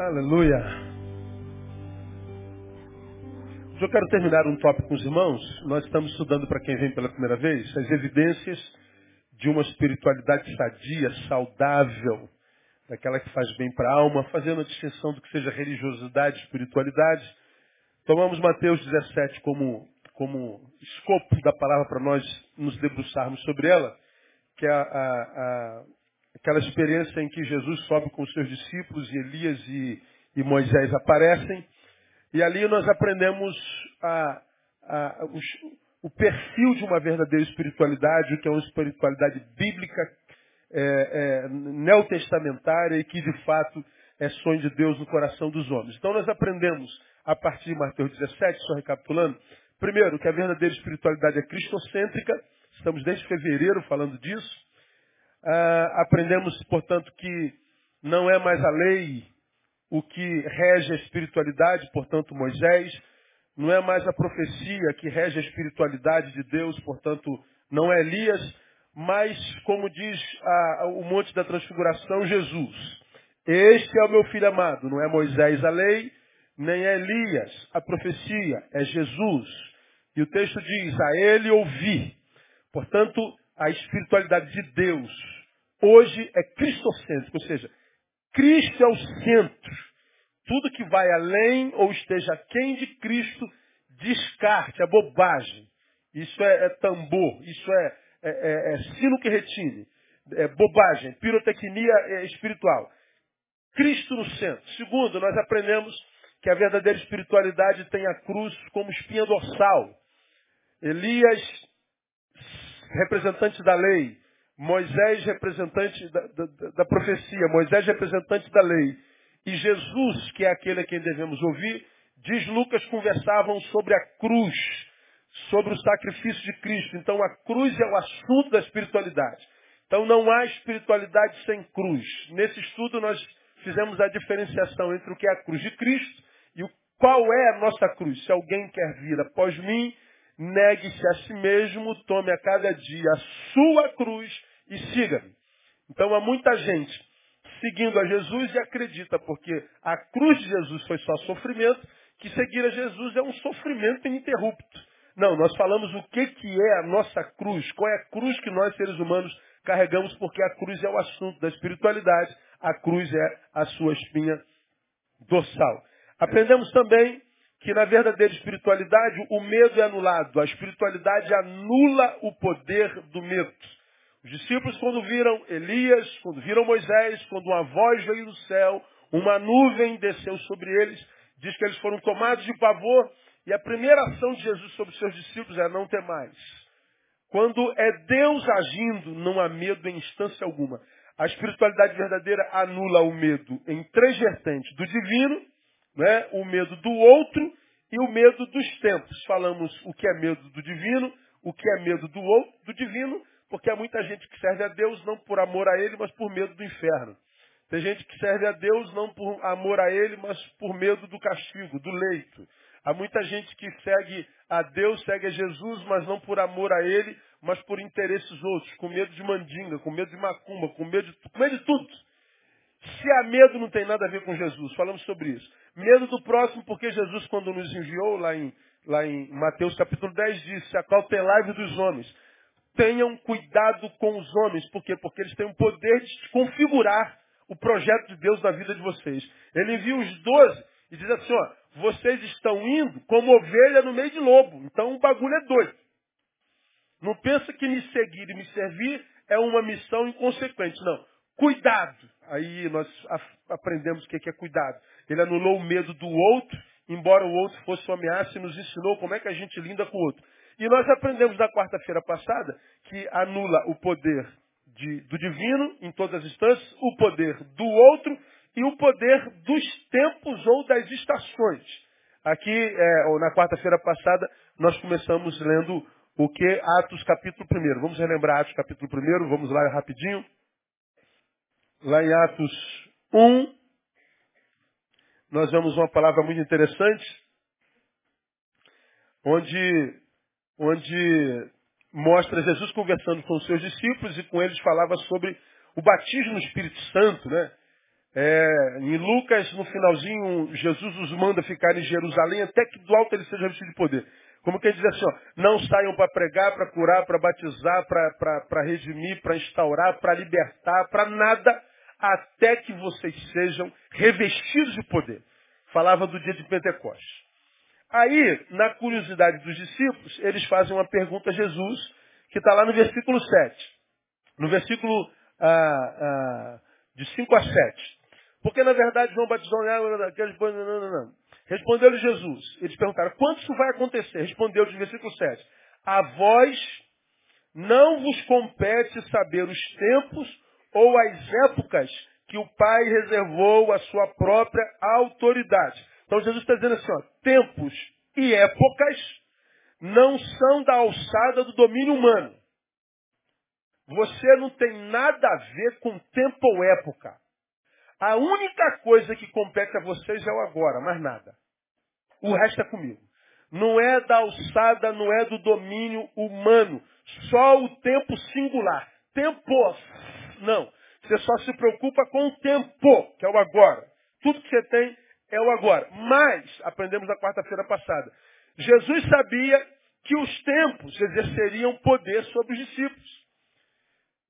Aleluia. Eu quero terminar um tópico com os irmãos. Nós estamos estudando, para quem vem pela primeira vez, as evidências de uma espiritualidade sadia, saudável, daquela que faz bem para a alma, fazendo a distinção do que seja religiosidade espiritualidade. Tomamos Mateus 17 como, como escopo da palavra para nós nos debruçarmos sobre ela, que é a, a, a aquela experiência em que Jesus sobe com os seus discípulos e Elias e, e Moisés aparecem. E ali nós aprendemos a, a, o perfil de uma verdadeira espiritualidade, que é uma espiritualidade bíblica, é, é, neotestamentária e que de fato é sonho de Deus no coração dos homens. Então nós aprendemos a partir de Mateus 17, só recapitulando, primeiro que a verdadeira espiritualidade é cristocêntrica, estamos desde fevereiro falando disso. Ah, aprendemos, portanto, que não é mais a lei o que rege a espiritualidade, portanto, Moisés. Não é mais a profecia que rege a espiritualidade de Deus, portanto, não é Elias, mas, como diz a, o Monte da Transfiguração, Jesus. Este é o meu filho amado, não é Moisés a lei, nem é Elias a profecia, é Jesus. E o texto diz, a ele ouvi. Portanto, a espiritualidade de Deus hoje é cristocêntrica, ou seja, Cristo é o centro. Tudo que vai além ou esteja quem de Cristo, descarte, é bobagem. Isso é, é tambor, isso é, é, é, é, sino que retine, é bobagem, pirotecnia é espiritual. Cristo no centro. Segundo, nós aprendemos que a verdadeira espiritualidade tem a cruz como espinha dorsal. Elias representante da lei, Moisés representante da, da, da, profecia, Moisés representante da lei, e Jesus, que é aquele a quem devemos ouvir, diz Lucas, conversavam sobre a cruz, sobre o sacrifício de Cristo. Então a cruz é o assunto da espiritualidade. Então não há espiritualidade sem cruz. Nesse estudo nós fizemos a diferenciação entre o que é a cruz de Cristo e o, qual é a nossa cruz. Se alguém quer vir após mim, negue-se a si mesmo, tome a cada dia a sua cruz e siga-me. Então há muita gente seguindo a Jesus e acredita, porque a cruz de Jesus foi só sofrimento, que seguir a Jesus é um sofrimento ininterrupto. Não, nós falamos o que, que é a nossa cruz, qual é a cruz que nós seres humanos carregamos, porque a cruz é o assunto da espiritualidade, a cruz é a sua espinha dorsal. Aprendemos também que na verdadeira espiritualidade o medo é anulado. A espiritualidade anula o poder do medo. Os discípulos, quando viram Elias, quando viram Moisés, quando uma voz veio do céu, uma nuvem desceu sobre eles, diz que eles foram tomados de pavor, e a primeira ação de Jesus sobre os seus discípulos é não ter mais. Quando é Deus agindo, não há medo em instância alguma. A espiritualidade verdadeira anula o medo em três vertentes: do divino, né? o medo do outro e o medo dos tempos. Falamos o que é medo do divino, o que é medo do outro, do divino, porque há muita gente que serve a Deus não por amor a Ele, mas por medo do inferno. Tem gente que serve a Deus não por amor a Ele, mas por medo do castigo, do leito. Há muita gente que segue a Deus, segue a Jesus, mas não por amor a Ele, mas por interesses outros, com medo de mandinga, com medo de macumba, com medo de, com medo de tudo. Se há medo, não tem nada a ver com Jesus. Falamos sobre isso. Medo do próximo, porque Jesus, quando nos enviou lá em, lá em Mateus capítulo 10, disse, acautelai-vos dos homens. Tenham cuidado com os homens. Por quê? Porque eles têm o poder de configurar o projeto de Deus na vida de vocês. Ele envia os doze e diz assim, ó, vocês estão indo como ovelha no meio de lobo. Então o bagulho é doido. Não pensa que me seguir e me servir é uma missão inconsequente. Não. Cuidado. Aí nós aprendemos o que é cuidado. Ele anulou o medo do outro, embora o outro fosse uma ameaça, e nos ensinou como é que a gente linda com o outro. E nós aprendemos na quarta-feira passada que anula o poder de, do divino em todas as instâncias, o poder do outro e o poder dos tempos ou das estações. Aqui, é, ou na quarta-feira passada, nós começamos lendo o que? Atos capítulo 1. Vamos relembrar Atos capítulo 1, vamos lá rapidinho lá em Atos 1, nós vemos uma palavra muito interessante, onde, onde mostra Jesus conversando com os seus discípulos e com eles falava sobre o batismo no Espírito Santo, né? É, em Lucas, no finalzinho, Jesus os manda ficar em Jerusalém até que do alto ele seja revestido de poder. Como quem diz assim, ó, não saiam para pregar, para curar, para batizar, para redimir, para instaurar, para libertar, para nada, até que vocês sejam revestidos de poder. Falava do dia de Pentecostes. Aí, na curiosidade dos discípulos, eles fazem uma pergunta a Jesus, que está lá no versículo 7. No versículo ah, ah, de 5 a 7. Porque, na verdade, João batizou aqueles... Não, não, não. Respondeu-lhe Jesus. Eles perguntaram, quando isso vai acontecer? Respondeu-lhe no versículo 7. A vós não vos compete saber os tempos ou as épocas que o Pai reservou à sua própria autoridade. Então Jesus está dizendo assim, ó, tempos e épocas não são da alçada do domínio humano. Você não tem nada a ver com tempo ou época. A única coisa que compete a vocês é o agora, mais nada. O resto é comigo. Não é da alçada, não é do domínio humano. Só o tempo singular. Tempo. Não. Você só se preocupa com o tempo, que é o agora. Tudo que você tem é o agora. Mas, aprendemos na quarta-feira passada, Jesus sabia que os tempos exerceriam poder sobre os discípulos.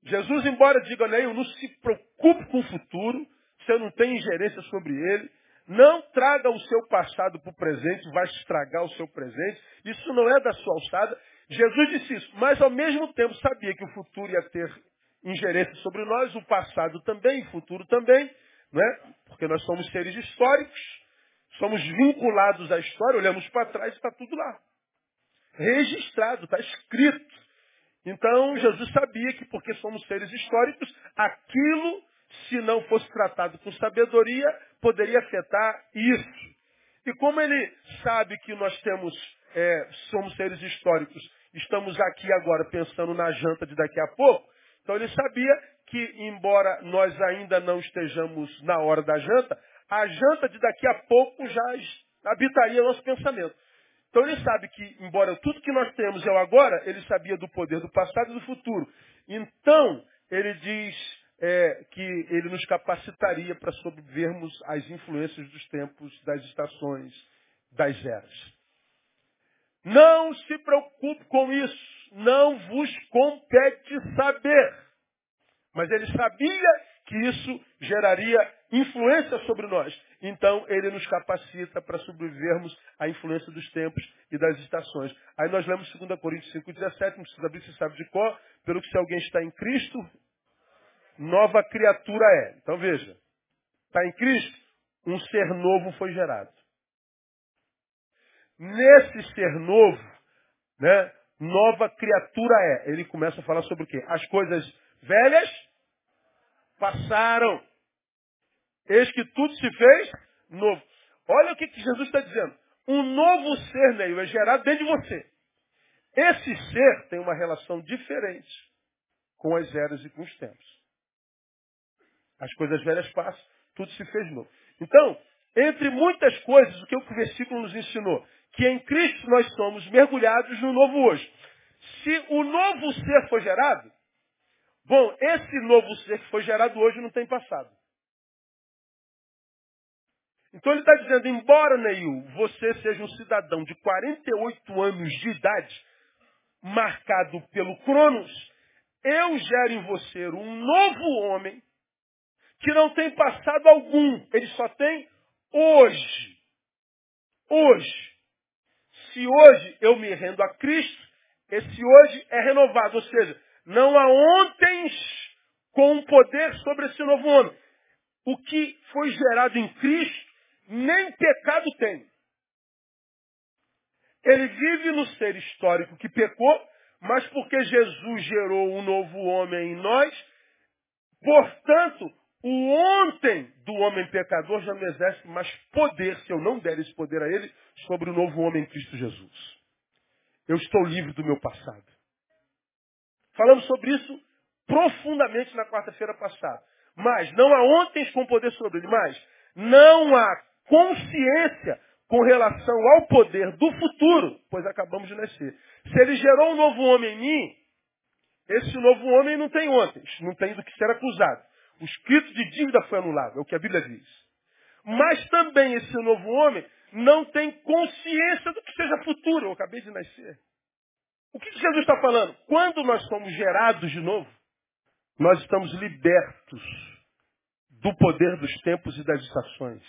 Jesus, embora diga, Neil, não se preocupe com o futuro, você não tem ingerência sobre ele, não traga o seu passado para o presente, vai estragar o seu presente, isso não é da sua alçada. Jesus disse isso, mas ao mesmo tempo sabia que o futuro ia ter ingerência sobre nós, o passado também, o futuro também, né? Porque nós somos seres históricos, somos vinculados à história, olhamos para trás e está tudo lá. Registrado, está escrito. Então Jesus sabia que porque somos seres históricos, aquilo, se não fosse tratado com sabedoria, poderia afetar isso. E como ele sabe que nós temos, é, somos seres históricos, estamos aqui agora pensando na janta de daqui a pouco, então ele sabia que, embora nós ainda não estejamos na hora da janta, a janta de daqui a pouco já habitaria nosso pensamento. Então ele sabe que, embora tudo que nós temos é o agora, ele sabia do poder do passado e do futuro. Então, ele diz é, que ele nos capacitaria para sobrevivermos às influências dos tempos, das estações, das eras. Não se preocupe com isso. Não vos compete saber. Mas ele sabia que isso geraria influência sobre nós. Então, ele nos capacita para sobrevivermos à influência dos tempos e das estações. Aí nós lemos 2 Coríntios 5,17, não precisa abrir, se sabe de qual, pelo que se alguém está em Cristo, nova criatura é. Então veja, está em Cristo, um ser novo foi gerado. Nesse ser novo, né, nova criatura é. Ele começa a falar sobre o quê? As coisas velhas passaram. Eis que tudo se fez novo. Olha o que, que Jesus está dizendo. Um novo ser, Neil, é gerado dentro de você. Esse ser tem uma relação diferente com as eras e com os tempos. As coisas velhas passam, tudo se fez novo. Então, entre muitas coisas, o que o versículo nos ensinou? Que em Cristo nós somos mergulhados no novo hoje. Se o novo ser foi gerado, bom, esse novo ser que foi gerado hoje não tem passado. Então ele está dizendo, embora, Neil, você seja um cidadão de 48 anos de idade, marcado pelo Cronos, eu gero em você um novo homem que não tem passado algum. Ele só tem hoje. Hoje. Se hoje eu me rendo a Cristo, esse hoje é renovado. Ou seja, não há ontem com poder sobre esse novo homem. O que foi gerado em Cristo nem pecado tem. Ele vive no ser histórico que pecou, mas porque Jesus gerou um novo homem em nós, portanto, o ontem do homem pecador já não exerce mais poder, se eu não der esse poder a ele, sobre o novo homem em Cristo Jesus. Eu estou livre do meu passado. Falamos sobre isso profundamente na quarta-feira passada. Mas não há ontem com poder sobre ele, mas não há consciência com relação ao poder do futuro, pois acabamos de nascer. Se ele gerou um novo homem em mim, esse novo homem não tem ontem, não tem do que ser acusado. O escrito de dívida foi anulado, é o que a Bíblia diz. Mas também esse novo homem não tem consciência do que seja futuro. Eu acabei de nascer. O que Jesus está falando? Quando nós somos gerados de novo, nós estamos libertos do poder dos tempos e das estações.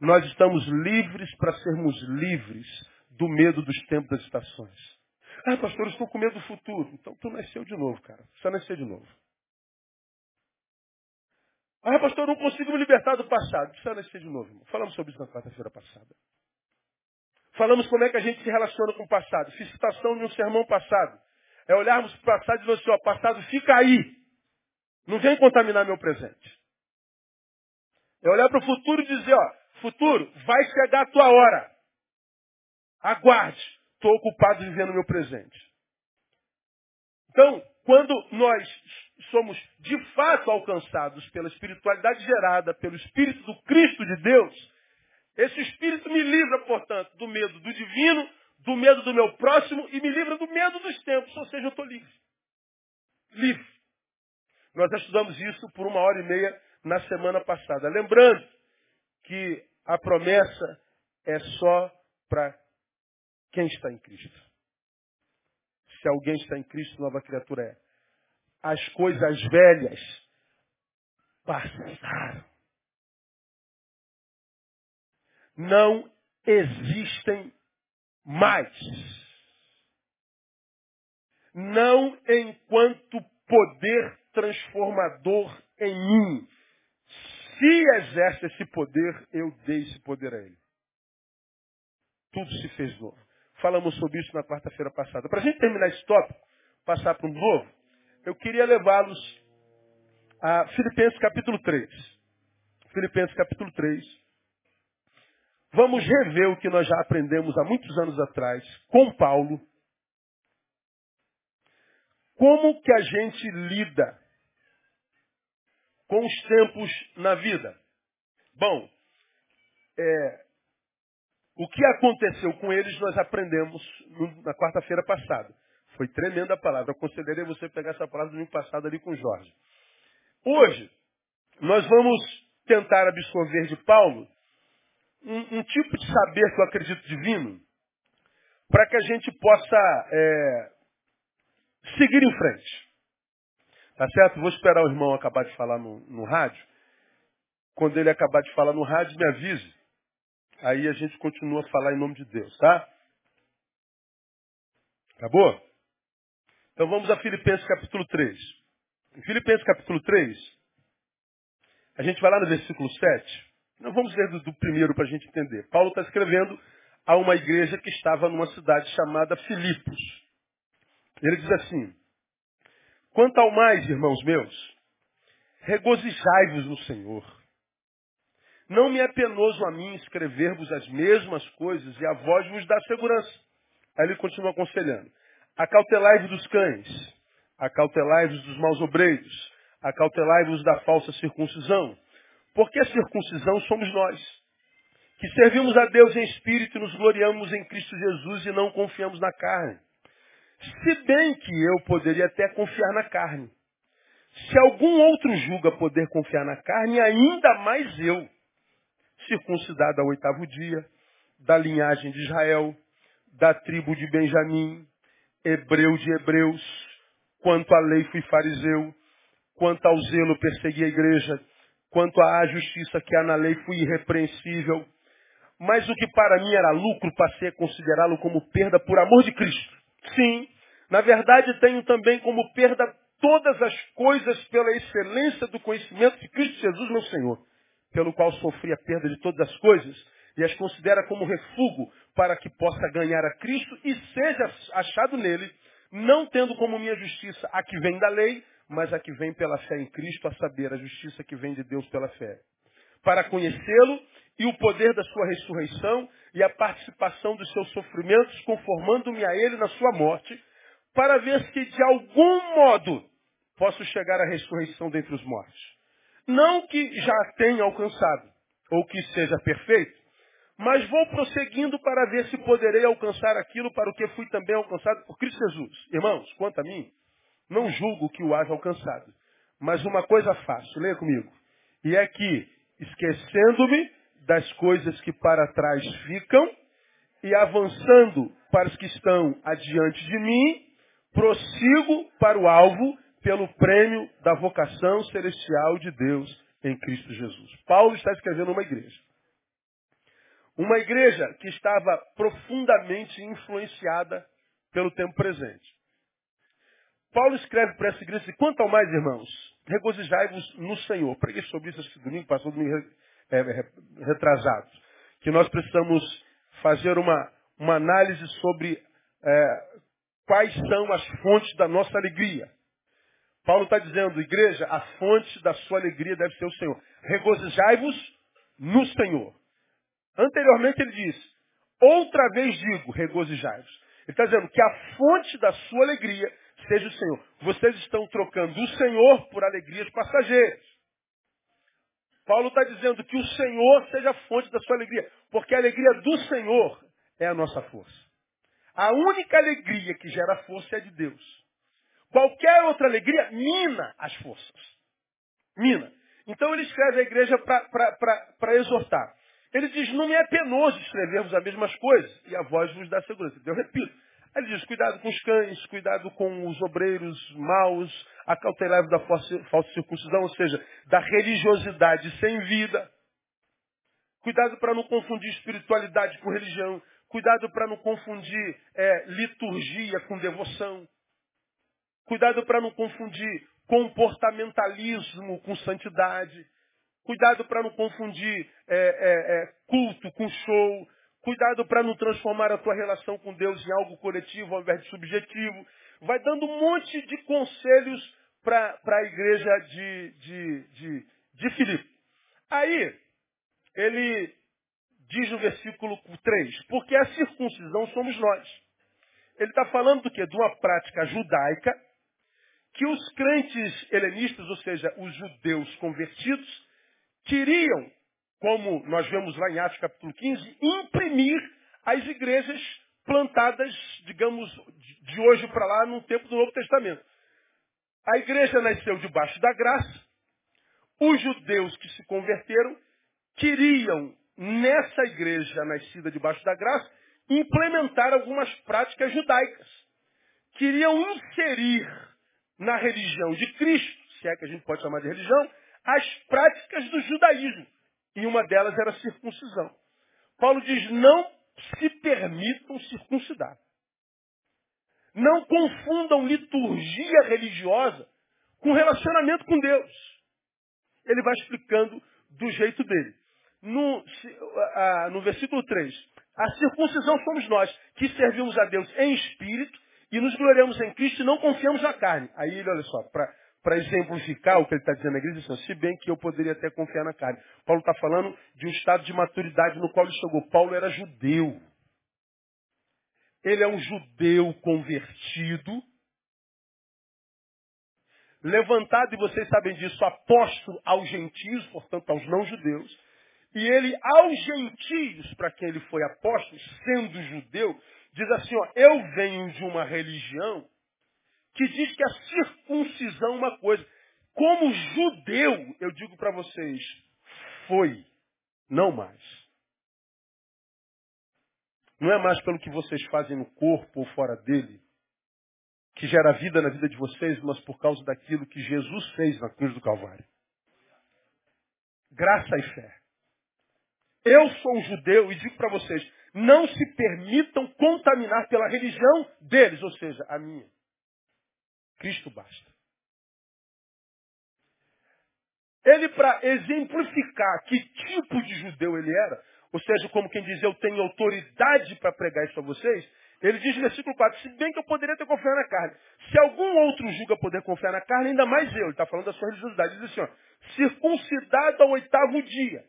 Nós estamos livres para sermos livres do medo dos tempos e das estações. Ah, pastor, eu estou com medo do futuro. Então tu nasceu de novo, cara. Você nasceu de novo. Ah, pastor, eu não consigo me libertar do passado. Precisa nascer de novo, irmão. Falamos sobre isso na quarta-feira passada. Falamos como é que a gente se relaciona com o passado. Fiz citação de um sermão passado. É olharmos para o passado e dizer assim, ó, passado fica aí. Não vem contaminar meu presente. É olhar para o futuro e dizer, ó, futuro, vai chegar a tua hora. Aguarde. Estou ocupado vivendo meu presente. Então, quando nós somos de fato alcançados pela espiritualidade gerada pelo Espírito do Cristo de Deus, esse Espírito me livra, portanto, do medo do divino, do medo do meu próximo e me livra do medo dos tempos, ou seja, eu estou livre. Livre. Nós estudamos isso por uma hora e meia na semana passada. Lembrando que a promessa é só para quem está em Cristo. Se alguém está em Cristo, nova criatura é. As coisas velhas passaram. Não existem mais. Não enquanto poder transformador em mim. Se exerce esse poder, eu dei esse poder a ele. Tudo se fez novo. Falamos sobre isso na quarta-feira passada. Para a gente terminar esse tópico, passar para um novo, eu queria levá-los a Filipenses capítulo 3. Filipenses capítulo 3. Vamos rever o que nós já aprendemos há muitos anos atrás com Paulo. Como que a gente lida com os tempos na vida? Bom, é, o que aconteceu com eles nós aprendemos na quarta-feira passada. Foi tremenda a palavra. Eu consideraria você pegar essa palavra do domingo passado ali com o Jorge. Hoje, nós vamos tentar absorver de Paulo um, um tipo de saber que eu acredito divino, para que a gente possa é, seguir em frente. Tá certo? Vou esperar o irmão acabar de falar no, no rádio. Quando ele acabar de falar no rádio, me avise. Aí a gente continua a falar em nome de Deus, tá? Acabou? Então vamos a Filipenses capítulo 3. Em Filipenses capítulo 3, a gente vai lá no versículo 7. Não vamos ler do, primeiro para a gente entender. Paulo está escrevendo a uma igreja que estava numa cidade chamada Filipos. Ele diz assim: Quanto ao mais, irmãos meus, regozijai-vos no Senhor. Não me é penoso a mim escrever-vos as mesmas coisas e a voz vos dá segurança. Aí ele continua aconselhando. Acautelai-vos dos cães, acautelai-vos dos maus obreiros, acautelai-vos da falsa circuncisão. Porque a circuncisão somos nós, que servimos a Deus em espírito e nos gloriamos em Cristo Jesus e não confiamos na carne. Se bem que eu poderia até confiar na carne. Se algum outro julga poder confiar na carne, ainda mais eu, circuncidado ao oitavo dia, da linhagem de Israel, da tribo de Benjamim, hebreu de hebreus, quanto à lei fui fariseu, quanto ao zelo persegui a igreja, Quanto à justiça que há na lei, fui irrepreensível. Mas o que para mim era lucro, passei a considerá-lo como perda por amor de Cristo. Sim, na verdade tenho também como perda todas as coisas pela excelência do conhecimento de Cristo Jesus, meu Senhor, pelo qual sofri a perda de todas as coisas e as considera como refúgio para que possa ganhar a Cristo e seja achado nele, não tendo como minha justiça a que vem da lei, mas a que vem pela fé em Cristo, a saber, a justiça que vem de Deus pela fé. Para conhecê-lo e o poder da sua ressurreição e a participação dos seus sofrimentos, conformando-me a ele na sua morte, para ver se de algum modo posso chegar à ressurreição dentre os mortos. Não que já tenha alcançado, ou que seja perfeito, mas vou prosseguindo para ver se poderei alcançar aquilo para o que fui também alcançado por Cristo Jesus. Irmãos, quanto a mim, não julgo que o haja alcançado, Mas uma coisa faço, leia comigo. E é que, esquecendo-me das coisas que para trás ficam e avançando para os que estão adiante de mim, prossigo para o alvo pelo prêmio da vocação celestial de Deus em Cristo Jesus. Paulo está escrevendo uma igreja. Uma igreja que estava profundamente influenciada pelo tempo presente. Paulo escreve para essa igreja, quanto ao mais, irmãos, regozijai-vos no Senhor. Preguei sobre isso esse domingo, passou domingo é, retrasado. Que nós precisamos fazer uma, uma análise sobre é, quais são as fontes da nossa alegria. Paulo está dizendo, igreja, a fonte da sua alegria deve ser o Senhor. Regozijai-vos no Senhor. Anteriormente ele diz, outra vez digo, regozijai-vos. Ele está dizendo que a fonte da sua alegria seja o Senhor. Vocês estão trocando o Senhor por alegrias passageiras. Paulo está dizendo que o Senhor seja a fonte da sua alegria, porque a alegria do Senhor é a nossa força. A única alegria que gera força é de Deus. Qualquer outra alegria mina as forças. Mina. Então ele escreve a igreja para exortar. Ele diz, não me é penoso escrevermos as mesmas coisas, e a voz vos dá segurança. Eu repito, ele diz, cuidado com os cães, cuidado com os obreiros maus, acautelai-vos da falsa circuncisão, ou seja, da religiosidade sem vida. Cuidado para não confundir espiritualidade com religião. Cuidado para não confundir é, liturgia com devoção. Cuidado para não confundir comportamentalismo com santidade. Cuidado para não confundir é, é, é culto com show. Cuidado para não transformar a tua relação com Deus em algo coletivo ao invés de subjetivo. Vai dando um monte de conselhos para a igreja de, de, de, de Filipe. Aí, ele diz no versículo 3, porque a circuncisão somos nós. Ele está falando do quê? De uma prática judaica que os crentes helenistas, ou seja, os judeus convertidos, queriam como nós vemos lá em Atos capítulo 15, imprimir as igrejas plantadas, digamos, de hoje para lá, no tempo do Novo Testamento. A igreja nasceu debaixo da graça. Os judeus que se converteram queriam, nessa igreja nascida debaixo da graça, implementar algumas práticas judaicas. Queriam inserir na religião de Cristo, se é que a gente pode chamar de religião, as práticas do judaísmo. E uma delas era a circuncisão. Paulo diz, não se permitam circuncidar. Não confundam liturgia religiosa com relacionamento com Deus. Ele vai explicando do jeito dele. No, no versículo 3, a circuncisão somos nós, que servimos a Deus em espírito e nos gloriamos em Cristo e não confiamos na carne. Aí, olha só, para para exemplificar o que ele está dizendo na igreja, assim, se bem que eu poderia até confiar na carne. Paulo está falando de um estado de maturidade no qual ele chegou. Paulo era judeu. Ele é um judeu convertido, levantado, e vocês sabem disso, apóstolo aos gentios, portanto aos não-judeus. E ele, aos gentios, para quem ele foi apóstolo, sendo judeu, diz assim, ó, eu venho de uma religião que diz que a circuncisão é uma coisa. Como judeu, eu digo para vocês, foi, não mais. Não é mais pelo que vocês fazem no corpo ou fora dele, que gera vida na vida de vocês, mas por causa daquilo que Jesus fez na cruz do Calvário. Graça e fé. Eu sou um judeu e digo para vocês, não se permitam contaminar pela religião deles, ou seja, a minha. Cristo basta. Ele, para exemplificar que tipo de judeu ele era, ou seja, como quem diz, eu tenho autoridade para pregar isso a vocês, ele diz no versículo 4, se bem que eu poderia ter confiado na carne. Se algum outro julga poder confiar na carne, ainda mais eu. Ele está falando da sua religiosidade. Diz assim, ó, circuncidado ao oitavo dia.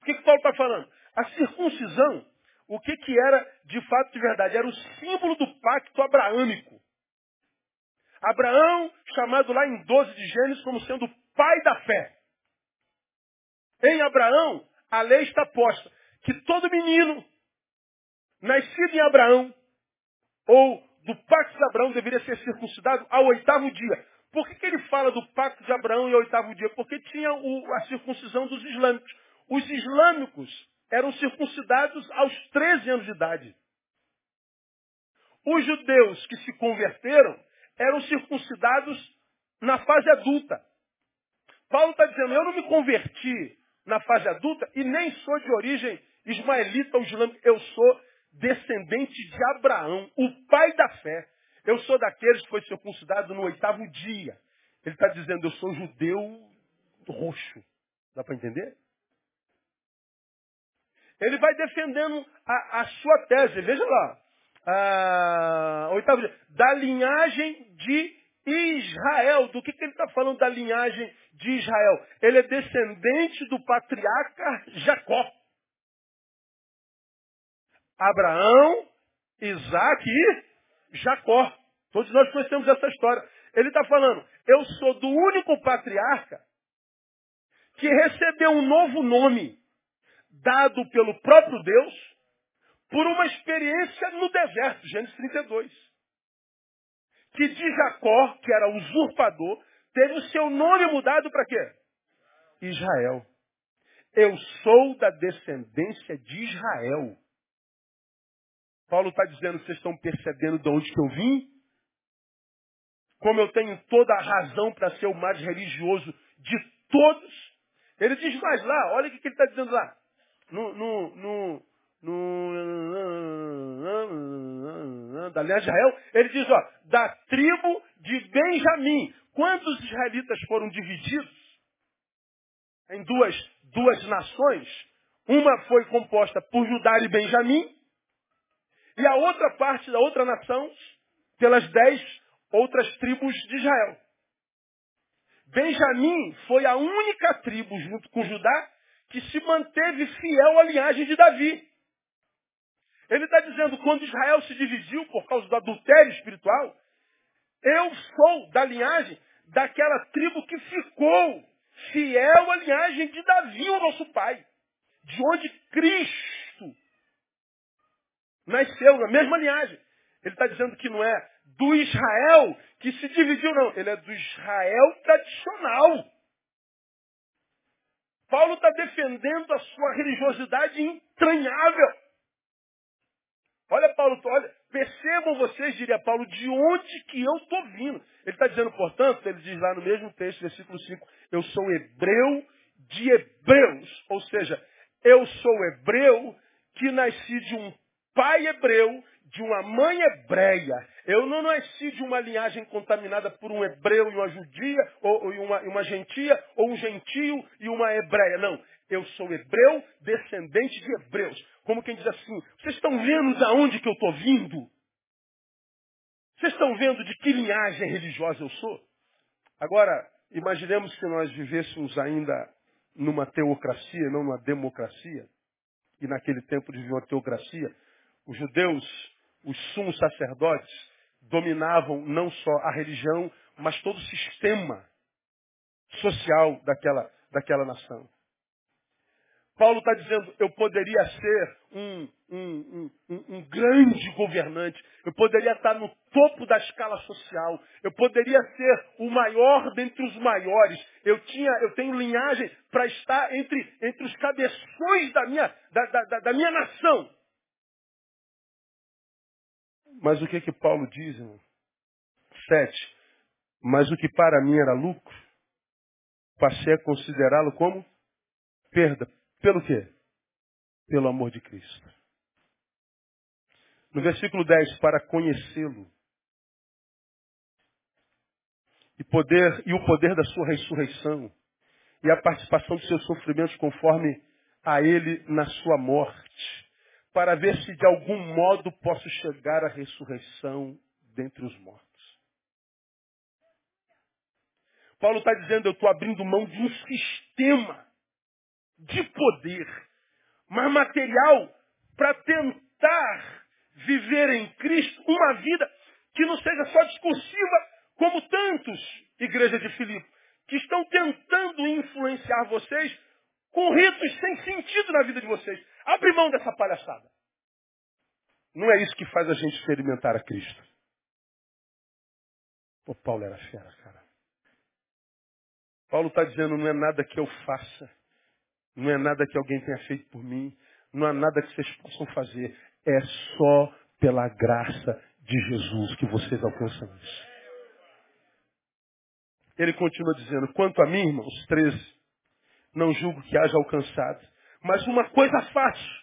O que, que Paulo está falando? A circuncisão, o que, que era de fato de verdade? Era o símbolo do pacto abraâmico. Abraão, chamado lá em 12 de Gênesis como sendo o pai da fé. Em Abraão, a lei está posta que todo menino nascido em Abraão ou do pacto de Abraão deveria ser circuncidado ao oitavo dia. Por que, que ele fala do pacto de Abraão e oitavo dia? Porque tinha o, a circuncisão dos islâmicos. Os islâmicos eram circuncidados aos 13 anos de idade. Os judeus que se converteram eram circuncidados na fase adulta. Paulo está dizendo, eu não me converti na fase adulta e nem sou de origem ismaelita ou islâmica. Eu sou descendente de Abraão, o pai da fé. Eu sou daqueles que foi circuncidado no oitavo dia. Ele está dizendo, eu sou judeu roxo. Dá para entender? Ele vai defendendo a, a sua tese. Veja lá. A, oitavo dia. Da linhagem de Israel. Do que, que ele está falando da linhagem de Israel? Ele é descendente do patriarca Jacó. Abraão, Isaac e Jacó. Todos nós conhecemos essa história. Ele está falando, eu sou do único patriarca que recebeu um novo nome dado pelo próprio Deus por uma experiência no deserto, Gênesis 32. Que de Jacó, que era usurpador, teve o seu nome mudado para quê? Israel. Eu sou da descendência de Israel. Paulo está dizendo, vocês estão percebendo de onde que eu vim? Como eu tenho toda a razão para ser o mais religioso de todos. Ele diz mais lá, olha o que ele está dizendo lá. No, no, no, no, da linhagem de Israel, ele diz, ó, da tribo de Benjamim. Quantos israelitas foram divididos em duas, duas nações? Uma foi composta por Judá e Benjamim, e a outra parte da outra nação pelas dez outras tribos de Israel. Benjamim foi a única tribo, junto com Judá, que se manteve fiel à linhagem de Davi. Ele está dizendo, quando Israel se dividiu por causa do adultério espiritual, eu sou da linhagem daquela tribo que ficou fiel à linhagem de Davi, o nosso pai. De onde Cristo nasceu na mesma linhagem. Ele está dizendo que não é do Israel que se dividiu, não. Ele é do Israel tradicional. Paulo está defendendo a sua religiosidade entranhável. Olha, Paulo, olha, percebam vocês, diria Paulo, de onde que eu estou vindo. Ele está dizendo, portanto, ele diz lá no mesmo texto, versículo 5, eu sou hebreu de hebreus. Ou seja, eu sou hebreu que nasci de um pai hebreu, de uma mãe hebreia. Eu não nasci de uma linhagem contaminada por um hebreu e uma judia, ou, ou uma, uma gentia, ou um gentio e uma hebreia. Não. Eu sou hebreu, descendente de hebreus. Como quem diz assim, vocês estão vendo de onde que eu estou vindo? Vocês estão vendo de que linhagem religiosa eu sou? Agora, imaginemos que nós vivêssemos ainda numa teocracia, não numa democracia. E naquele tempo de uma teocracia, os judeus, os sumos sacerdotes, dominavam não só a religião, mas todo o sistema social daquela, daquela nação. Paulo está dizendo, eu poderia ser um, um, um, um, grande governante, eu poderia estar no topo da escala social, eu poderia ser o maior dentre os maiores, eu, tinha, eu tenho linhagem para estar entre, entre os cabeções da minha, da, da, da minha nação. Mas o que que Paulo diz, irmão? Sete. Mas o que para mim era lucro, passei a considerá-lo como perda. Pelo quê? Pelo amor de Cristo. No versículo 10, para conhecê-lo. E, poder, e o poder da sua ressurreição. E a participação dos seus sofrimentos conforme a ele na sua morte para ver se de algum modo posso chegar à ressurreição dentre os mortos. Paulo está dizendo, eu estou abrindo mão de um sistema de poder, mas material, para tentar viver em Cristo uma vida que não seja só discursiva, como tantos, igreja de Filipe, que estão tentando influenciar vocês com ritos sem sentido na vida de vocês. Abre mão dessa palhaçada. Não é isso que faz a gente experimentar a Cristo. O Paulo era fera, cara. Paulo está dizendo, não é nada que eu faça, não é nada que alguém tenha feito por mim, não há nada que vocês possam fazer. É só pela graça de Jesus que vocês alcançam isso. Ele continua dizendo, quanto a mim, irmãos, 13, não julgo que haja alcançado. Mas uma coisa faço,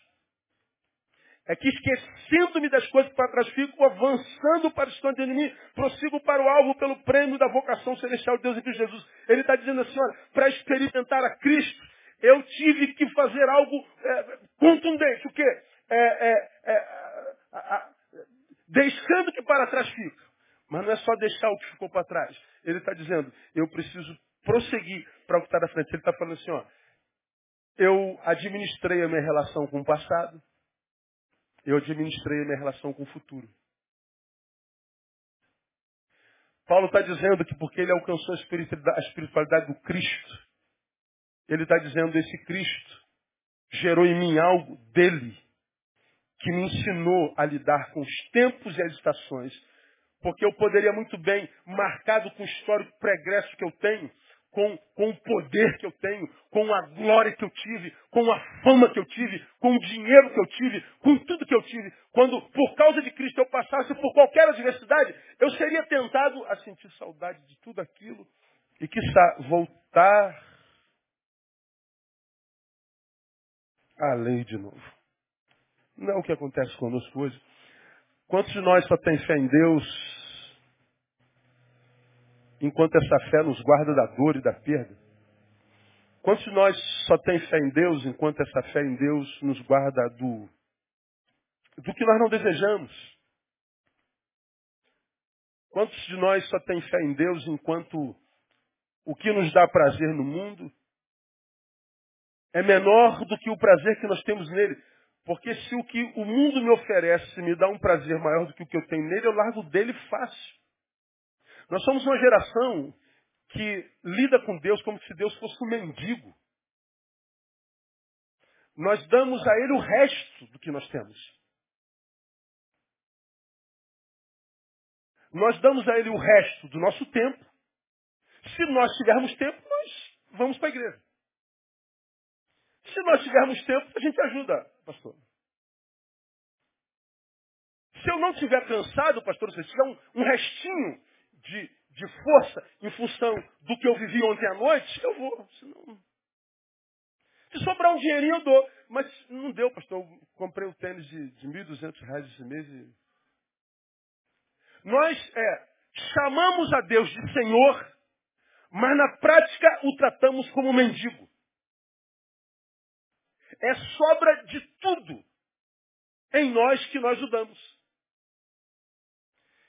é que esquecendo-me das coisas para trás fico, avançando para o distante de mim, prossigo para o alvo pelo prêmio da vocação celestial de Deus em Cristo Jesus. Ele está dizendo assim, olha, para experimentar a Cristo, eu tive que fazer algo é, contundente. O quê? É, é, é deixando que para trás fica. Mas não é só deixar o que ficou para trás. Ele está dizendo, eu preciso prosseguir para o que está da frente. Ele está falando assim, ó, eu administrei a minha relação com o passado, eu administrei a minha relação com o futuro. Paulo está dizendo que porque ele alcançou a espiritualidade do Cristo, ele está dizendo esse Cristo gerou em mim algo dele, que me ensinou a lidar com os tempos e as estações. Porque eu poderia muito bem, marcado com o histórico pregresso que eu tenho, com, com o poder que eu tenho, com a glória que eu tive, com a fama que eu tive, com o dinheiro que eu tive, com tudo que eu tive. Quando, por causa de Cristo, eu passasse por qualquer adversidade, eu seria tentado a sentir saudade de tudo aquilo e, quiçá, voltar à lei de novo. Não é o que acontece conosco hoje. Quantos de nós só tem fé em Deus enquanto essa fé nos guarda da dor e da perda? Quantos de nós só tem fé em Deus enquanto essa fé em Deus nos guarda do, do que nós não desejamos? Quantos de nós só tem fé em Deus enquanto o que nos dá prazer no mundo é menor do que o prazer que nós temos nele? Porque se o que o mundo me oferece me dá um prazer maior do que o que eu tenho nele, eu largo dele fácil. Nós somos uma geração que lida com Deus como se Deus fosse um mendigo. Nós damos a Ele o resto do que nós temos. Nós damos a Ele o resto do nosso tempo. Se nós tivermos tempo, nós vamos para a igreja. Se nós tivermos tempo, a gente ajuda, pastor. Se eu não estiver cansado, pastor, se tiver um, um restinho de, de força em função do que eu vivi ontem à noite, eu vou. Senão... Se sobrar um dinheirinho, eu dou. Mas não deu, pastor. Eu comprei um tênis de, de 1.200 reais esse mês. E... Nós é, chamamos a Deus de Senhor, mas na prática o tratamos como mendigo. É sobra de tudo em nós que nós o damos.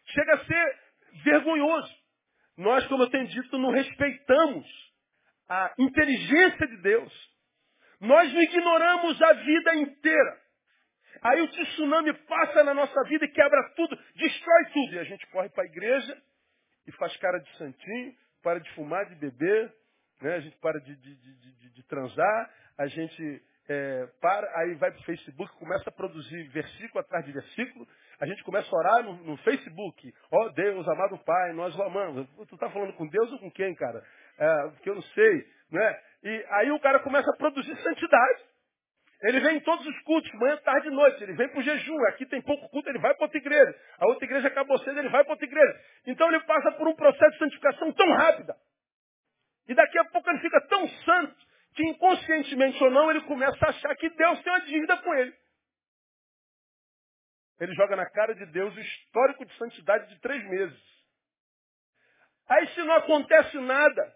Chega a ser vergonhoso. Nós, como eu tenho dito, não respeitamos a inteligência de Deus. Nós não ignoramos a vida inteira. Aí o tsunami passa na nossa vida e quebra tudo, destrói tudo. E a gente corre para a igreja e faz cara de santinho, para de fumar, de beber, né? a gente para de, de, de, de transar, a gente é, para, aí vai para o Facebook, começa a produzir versículo atrás de versículo, a gente começa a orar no, no Facebook. Ó oh, Deus, amado Pai, nós o amamos. Tu está falando com Deus ou com quem, cara? É, porque eu não sei. Né? E aí o cara começa a produzir santidade. Ele vem em todos os cultos, manhã, tarde e noite. Ele vem para o jejum. Aqui tem pouco culto, ele vai para outra igreja. A outra igreja acabou cedo, ele vai para outra igreja. Então ele passa por um processo de santificação tão rápida. E daqui a pouco ele fica tão santo que inconscientemente ou não, ele começa a achar que Deus tem uma dívida com ele. Ele joga na cara de Deus o histórico de santidade de três meses. Aí se não acontece nada,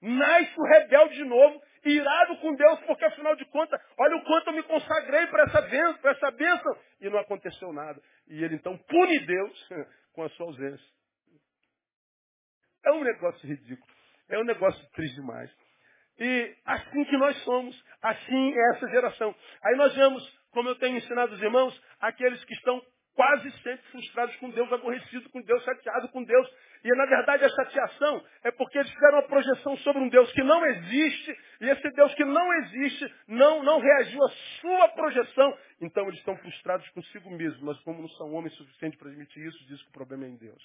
nasce o rebelde de novo, irado com Deus, porque afinal de contas, olha o quanto eu me consagrei para essa bênção, para essa bênção, e não aconteceu nada. E ele então pune Deus com a sua ausência. É um negócio ridículo. É um negócio triste demais. E assim que nós somos, assim é essa geração. Aí nós vemos como eu tenho ensinado os irmãos, aqueles que estão quase sempre frustrados com Deus, aborrecidos com Deus, chateados com Deus. E na verdade a chateação é porque eles fizeram uma projeção sobre um Deus que não existe, e esse Deus que não existe não, não reagiu à sua projeção. Então eles estão frustrados consigo mesmos, mas como não são homens suficientes para admitir isso, diz que o problema é em Deus.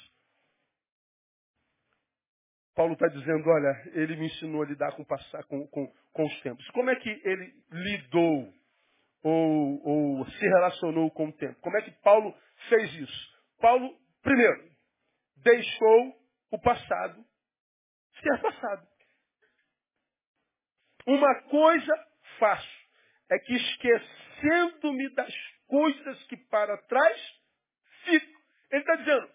Paulo está dizendo, olha, ele me ensinou a lidar com, passar, com, com, com os tempos. Como é que ele lidou ou, ou se relacionou com o tempo? Como é que Paulo fez isso? Paulo, primeiro, deixou o passado ser passado. Uma coisa faço é que esquecendo-me das coisas que para trás fico. Ele está dizendo,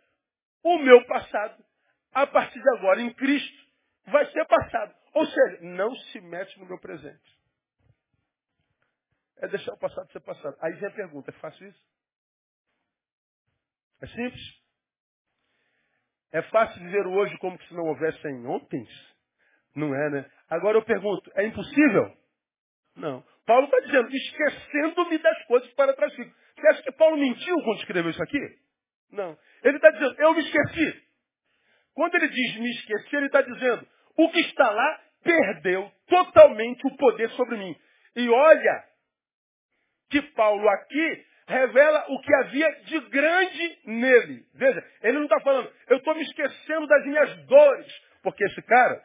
o meu passado, a partir de agora, em Cristo, vai ser passado. Ou seja, não se mete no meu presente. É deixar o passado ser passado. Aí vem a pergunta, é fácil isso? É simples? É fácil viver hoje como se não houvessem ontem? Não é, né? Agora eu pergunto, é impossível? Não. Paulo está dizendo, esquecendo-me das coisas para trás fico. Você acha que Paulo mentiu quando escreveu isso aqui? Não. Ele está dizendo, eu me esqueci. Quando ele diz me esqueci, ele está dizendo, o que está lá perdeu totalmente o poder sobre mim. E olha que Paulo aqui revela o que havia de grande nele. Veja, ele não está falando, eu estou me esquecendo das minhas dores. Porque esse cara,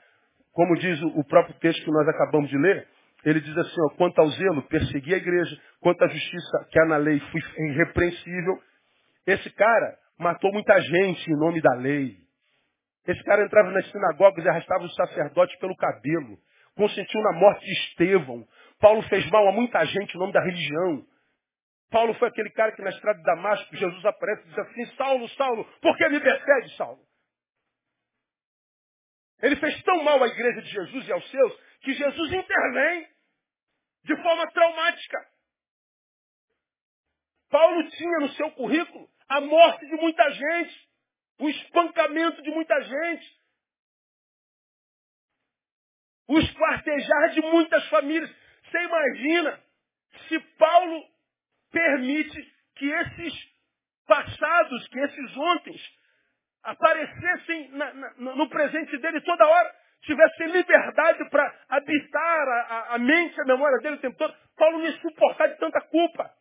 como diz o próprio texto que nós acabamos de ler, ele diz assim, ó, quanto ao zelo, persegui a igreja, quanto à justiça que há na lei, fui irrepreensível. Esse cara matou muita gente em nome da lei. Esse cara entrava nas sinagogas e arrastava os sacerdotes pelo cabelo. Consentiu na morte de Estevão. Paulo fez mal a muita gente em nome da religião. Paulo foi aquele cara que na estrada de Damasco, Jesus aparece e diz assim, Saulo, Saulo, por que me persegue, Saulo? Ele fez tão mal à igreja de Jesus e aos seus, que Jesus intervém de forma traumática. Paulo tinha no seu currículo a morte de muita gente, o espancamento de muita gente, o esquartejar de muitas famílias. Você imagina se Paulo permite que esses passados, que esses ontens, aparecessem na, na, no presente dele toda hora, tivessem liberdade para habitar a, a, a, mente, a memória dele o tempo todo, Paulo não ia suportar de tanta culpa.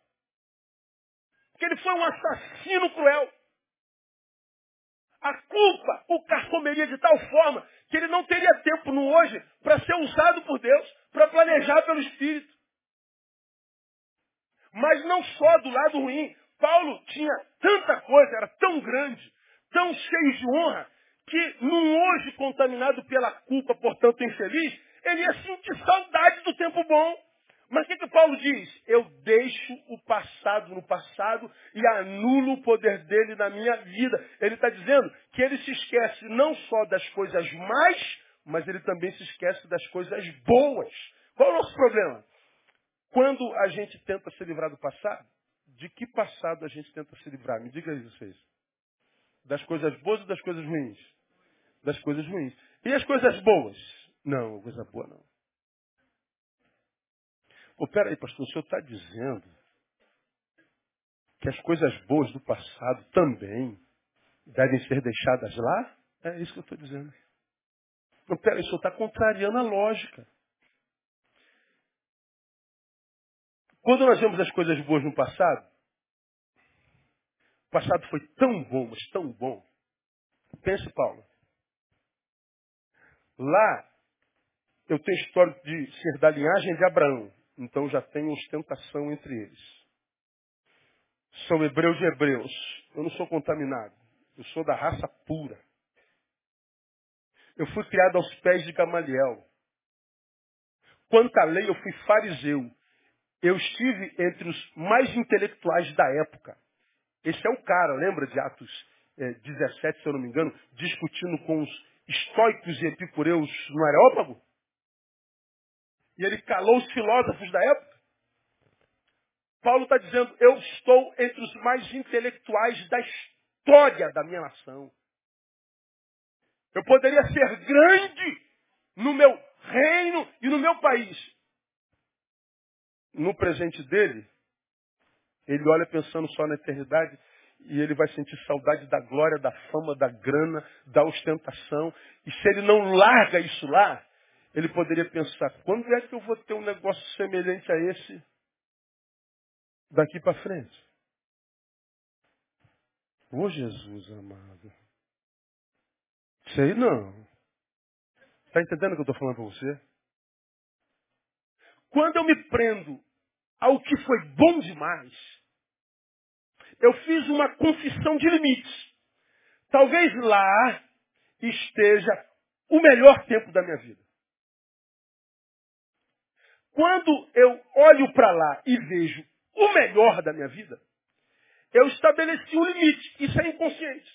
Porque ele foi um assassino cruel. A culpa o carcomeria de tal forma que ele não teria tempo no hoje para ser usado por Deus, para planejar pelo Espírito. Mas não só do lado ruim. Paulo tinha tanta coisa, era tão grande, tão cheio de honra, que num hoje contaminado pela culpa, portanto infeliz, ele ia sentir saudade do tempo bom. Mas o que, que Paulo diz? Eu deixo o passado no passado e anulo o poder dele na minha vida. Ele está dizendo que ele se esquece não só das coisas mais, mas ele também se esquece das coisas boas. Qual é o nosso problema? Quando a gente tenta se livrar do passado, de que passado a gente tenta se livrar? Me diga aí vocês. Das coisas boas ou das coisas ruins? Das coisas ruins. E as coisas boas? Não, coisa boa não. Pô, peraí, pastor, o senhor está dizendo que as coisas boas do passado também devem ser deixadas lá? É isso que eu estou dizendo. Não, peraí, o senhor está contrariando a lógica. Quando nós vemos as coisas boas no passado, o passado foi tão bom, mas tão bom. Pense, Paulo. Lá, eu tenho história de ser da linhagem de Abraão. Então já tem ostentação entre eles. São hebreus de hebreus. Eu não sou contaminado. Eu sou da raça pura. Eu fui criado aos pés de Gamaliel. Quanto à lei, eu fui fariseu. Eu estive entre os mais intelectuais da época. Esse é o cara, lembra de Atos é, 17, se eu não me engano, discutindo com os estoicos e epicureus no Areópago? E ele calou os filósofos da época? Paulo está dizendo, eu estou entre os mais intelectuais da história da minha nação. Eu poderia ser grande no meu reino e no meu país, no presente dele, ele olha pensando só na eternidade e ele vai sentir saudade da glória, da fama, da grana, da ostentação. E se ele não larga isso lá, ele poderia pensar, quando é que eu vou ter um negócio semelhante a esse daqui para frente? Ô Jesus amado. Sei não. Está entendendo o que eu estou falando para você? Quando eu me prendo ao que foi bom demais, eu fiz uma confissão de limites. Talvez lá esteja o melhor tempo da minha vida. Quando eu olho para lá e vejo o melhor da minha vida, eu estabeleci um limite. Isso é inconsciente.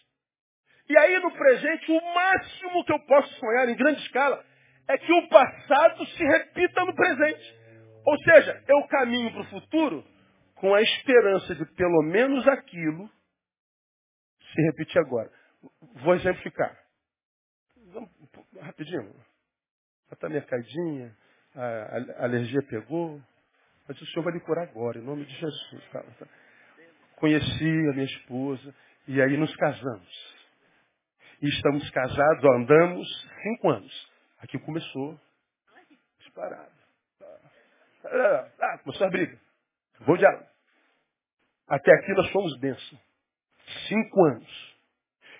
E aí, no presente, o máximo que eu posso sonhar em grande escala é que o passado se repita no presente. Ou seja, eu caminho para o futuro com a esperança de pelo menos aquilo se repetir agora. Vou exemplificar. Vamos, rapidinho. Minha caidinha, a, alergia pegou, mas o Senhor vai lhe curar agora, em nome de Jesus. Tá, tá. Conheci a minha esposa e aí nos casamos. E estamos casados, andamos cinco anos. Aqui começou disparado. Ah, começou a briga. Vou diálogo. Até aqui nós fomos bênção. Cinco anos.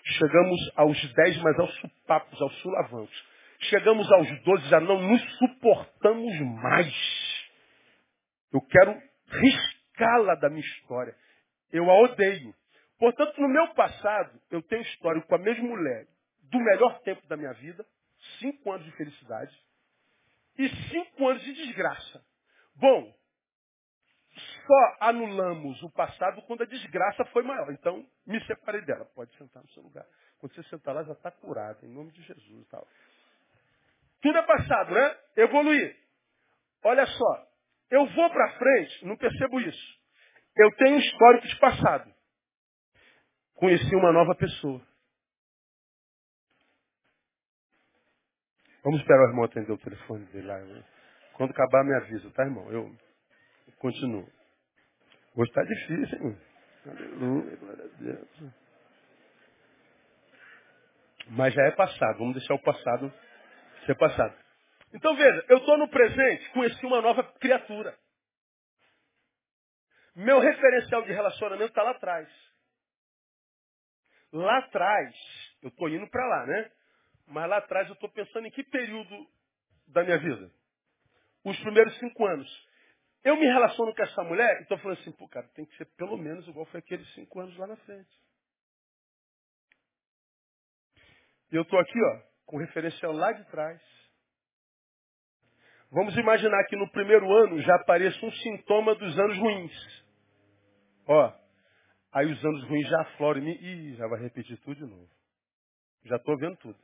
Chegamos aos dez, mas aos supapos, aos sulavancos. Chegamos aos doze, já não nos suportamos mais. Eu quero riscá-la da minha história. Eu a odeio. Portanto, no meu passado, eu tenho história com a mesma mulher do melhor tempo da minha vida, cinco anos de felicidade, e cinco anos de desgraça. Bom, só anulamos o passado quando a desgraça foi maior. Então, me separei dela. Pode sentar no seu lugar. Quando você sentar lá, já está curado, em nome de Jesus. Tal. Tudo é passado, né? Evoluir. Olha só, eu vou para frente, não percebo isso. Eu tenho histórico de passado. Conheci uma nova pessoa. Vamos esperar o irmão atender o telefone dele lá. Quando acabar, me avisa, tá, irmão? Eu continuo. Hoje está difícil, hein? Aleluia, glória a Deus. Mas já é passado, vamos deixar o passado ser passado. Então veja, eu estou no presente, conheci uma nova criatura. Meu referencial de relacionamento está lá atrás. Lá atrás, eu estou indo para lá, né? Mas lá atrás eu estou pensando em que período da minha vida? Os primeiros cinco anos. Eu me relaciono com essa mulher e estou falando assim, pô, cara, tem que ser pelo menos igual foi aqueles cinco anos lá na frente. E eu estou aqui, ó, com referencial lá de trás. Vamos imaginar que no primeiro ano já apareça um sintoma dos anos ruins. Ó, aí os anos ruins já afloram. Ih, já vai repetir tudo de novo. Já estou vendo tudo.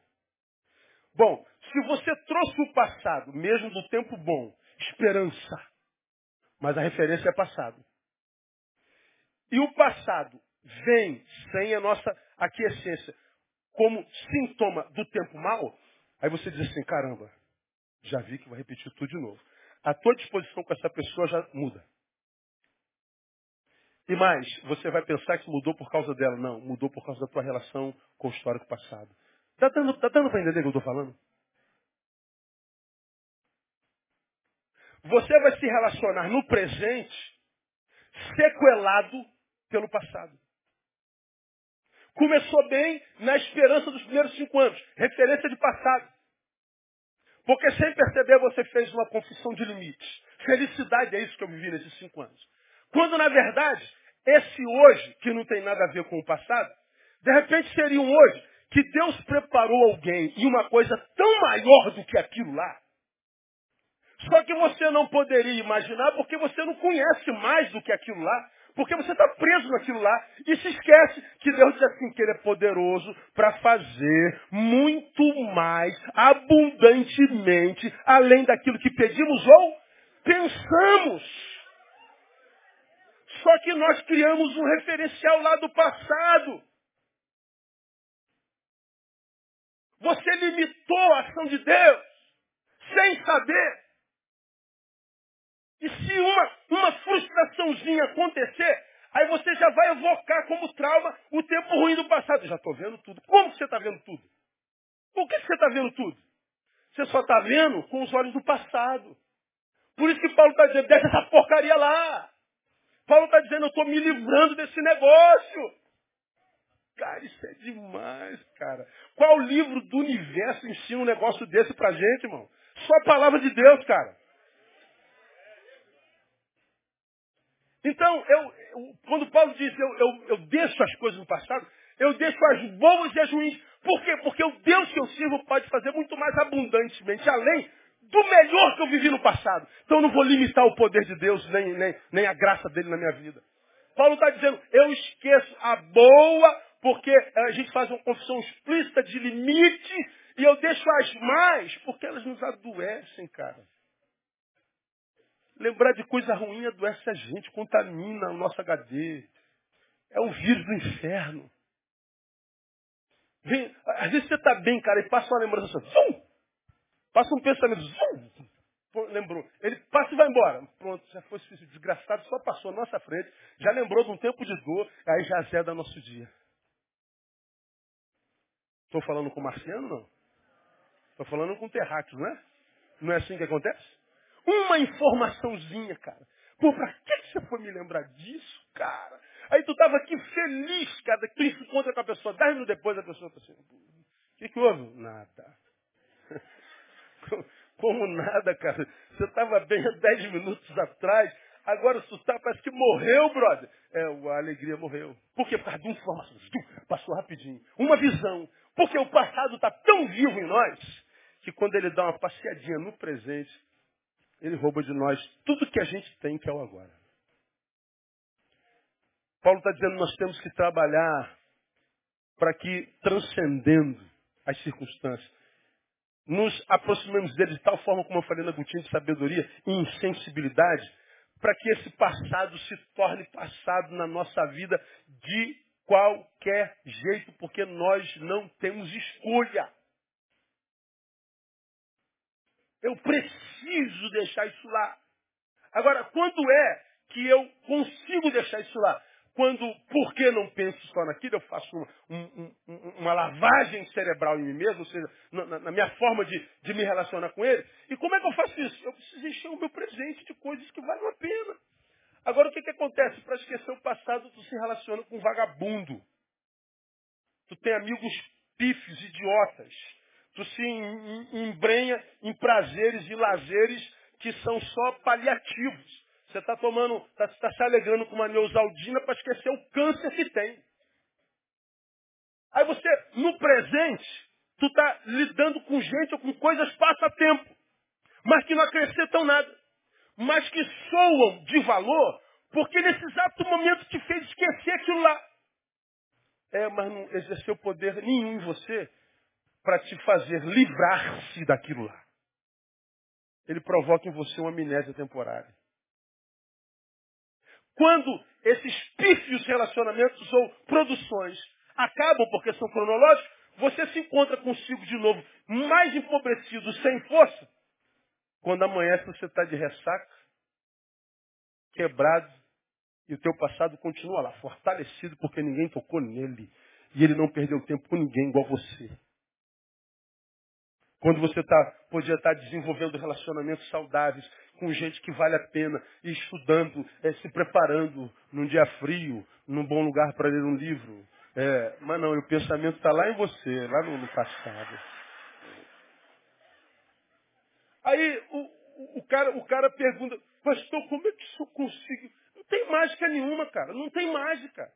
Bom, se você trouxe o passado, mesmo do tempo bom, esperança, mas a referência é passado. E o passado vem sem a nossa aquiescência como sintoma do tempo mal, aí você diz assim, caramba, já vi que vai repetir tudo de novo. A tua disposição com essa pessoa já muda. E mais, você vai pensar que mudou por causa dela. Não, mudou por causa da tua relação com o histórico passado. Está dando, tá dando para entender o que eu estou falando? Você vai se relacionar no presente sequelado pelo passado. Começou bem na esperança dos primeiros cinco anos. Referência de passado. Porque sem perceber você fez uma confissão de limites. Felicidade é isso que eu vivi nesses cinco anos. Quando na verdade, esse hoje, que não tem nada a ver com o passado, de repente seria um hoje que Deus preparou alguém e uma coisa tão maior do que aquilo lá, só que você não poderia imaginar porque você não conhece mais do que aquilo lá. Porque você está preso naquilo lá e se esquece que Deus diz assim que Ele é poderoso para fazer muito mais, abundantemente, além daquilo que pedimos ou pensamos. Só que nós criamos um referencial lá do passado. Você limitou a ação de Deus sem saber. E se uma, uma frustraçãozinha acontecer, aí você já vai evocar como trauma o tempo ruim do passado. já estou vendo tudo. Como você está vendo tudo? Por que você está vendo tudo? Você só está vendo com os olhos do passado. Por isso que Paulo está dizendo, deixa essa porcaria lá. Paulo está dizendo, eu estou me livrando desse negócio. Cara, isso é demais, cara. Qual livro do universo ensina um negócio desse pra gente, irmão? Só a palavra de Deus, cara. Então, eu, quando Paulo diz eu, eu, eu deixo as coisas no passado, eu deixo as boas e as ruins. Por quê? Porque o Deus que eu sirvo pode fazer muito mais abundantemente, além do melhor que eu vivi no passado. Então eu não vou limitar o poder de Deus, nem, nem, nem a graça dele na minha vida. Paulo está dizendo, eu esqueço a boa, porque a gente faz uma confissão explícita de limite, e eu deixo as mais, porque elas nos adoecem, cara. Lembrar de coisa ruim adoece a gente, contamina o nosso HD. É o vírus do inferno. Vem, às vezes você está bem, cara, e passa uma lembrança zum! passa um pensamento, zum! lembrou. Ele passa e vai embora. Pronto, já foi desgraçado, só passou na nossa frente, já lembrou de um tempo de dor, aí já zeda nosso dia. Estou falando com o Marciano, não? Estou falando com o Terráqueo, não é? Não é assim que acontece? Uma informaçãozinha, cara. Pô, pra que você foi me lembrar disso, cara? Aí tu tava aqui feliz, cara, que tu encontra com a pessoa. Dez minutos depois a pessoa tá assim, o que, que houve? Nada. Como nada, cara. Você estava bem há dez minutos atrás, agora tu tá, parece que morreu, brother. É, a alegria morreu. Por quê? Por causa de uma informação. Passou rapidinho. Uma visão. Porque o passado está tão vivo em nós, que quando ele dá uma passeadinha no presente, ele rouba de nós tudo que a gente tem, que é o agora. Paulo está dizendo que nós temos que trabalhar para que, transcendendo as circunstâncias, nos aproximemos dele de tal forma, como eu falei na gotinha de sabedoria e insensibilidade, para que esse passado se torne passado na nossa vida de qualquer jeito, porque nós não temos escolha. Eu preciso deixar isso lá. Agora, quando é que eu consigo deixar isso lá? Quando, porque não penso só naquilo, eu faço uma, um, um, uma lavagem cerebral em mim mesmo, ou seja, na, na minha forma de, de, me relacionar com ele. E como é que eu faço isso? Eu preciso encher o meu presente de coisas que valem a pena. Agora, o que, que acontece? Para esquecer o passado, tu se relaciona com um vagabundo. Tu tem amigos pífios, idiotas. Tu se embrenha em prazeres e lazeres que são só paliativos. Você está tomando, está tá se alegrando com uma neusaldina para esquecer o câncer que tem. Aí você, no presente, tu está lidando com gente ou com coisas passa-tempo, mas que não acrescentam nada, mas que soam de valor, porque nesse exato momento te fez esquecer aquilo lá. É, mas não exerceu poder nenhum em você para te fazer livrar-se daquilo lá. Ele provoca em você uma amnésia temporária. Quando esses pífios relacionamentos ou produções acabam porque são cronológicos, você se encontra consigo de novo mais empobrecido, sem força. Quando amanhece você está de ressaca, quebrado, e o teu passado continua lá, fortalecido porque ninguém tocou nele. E ele não perdeu tempo com ninguém igual você. Quando você tá, podia estar tá desenvolvendo relacionamentos saudáveis com gente que vale a pena, e estudando, é, se preparando num dia frio, num bom lugar para ler um livro. É, mas não, o pensamento está lá em você, lá no, no passado. Aí o, o, cara, o cara pergunta, pastor, como é que isso eu consigo? Não tem mágica nenhuma, cara. Não tem mágica.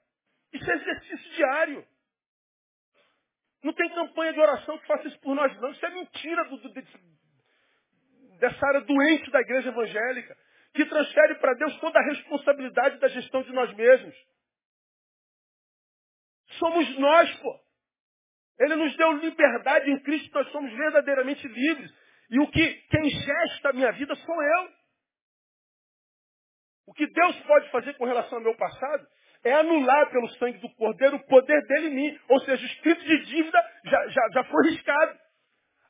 Isso é exercício diário. Não tem campanha de oração que faça isso por nós, não. Isso é mentira do, do, dessa área doente da igreja evangélica, que transfere para Deus toda a responsabilidade da gestão de nós mesmos. Somos nós, pô. Ele nos deu liberdade em Cristo, nós somos verdadeiramente livres. E o que quem gesta a minha vida sou eu. O que Deus pode fazer com relação ao meu passado é anular pelo sangue do Cordeiro o poder dele em mim. Ou seja, o escrito de dívida já, já, já foi riscado.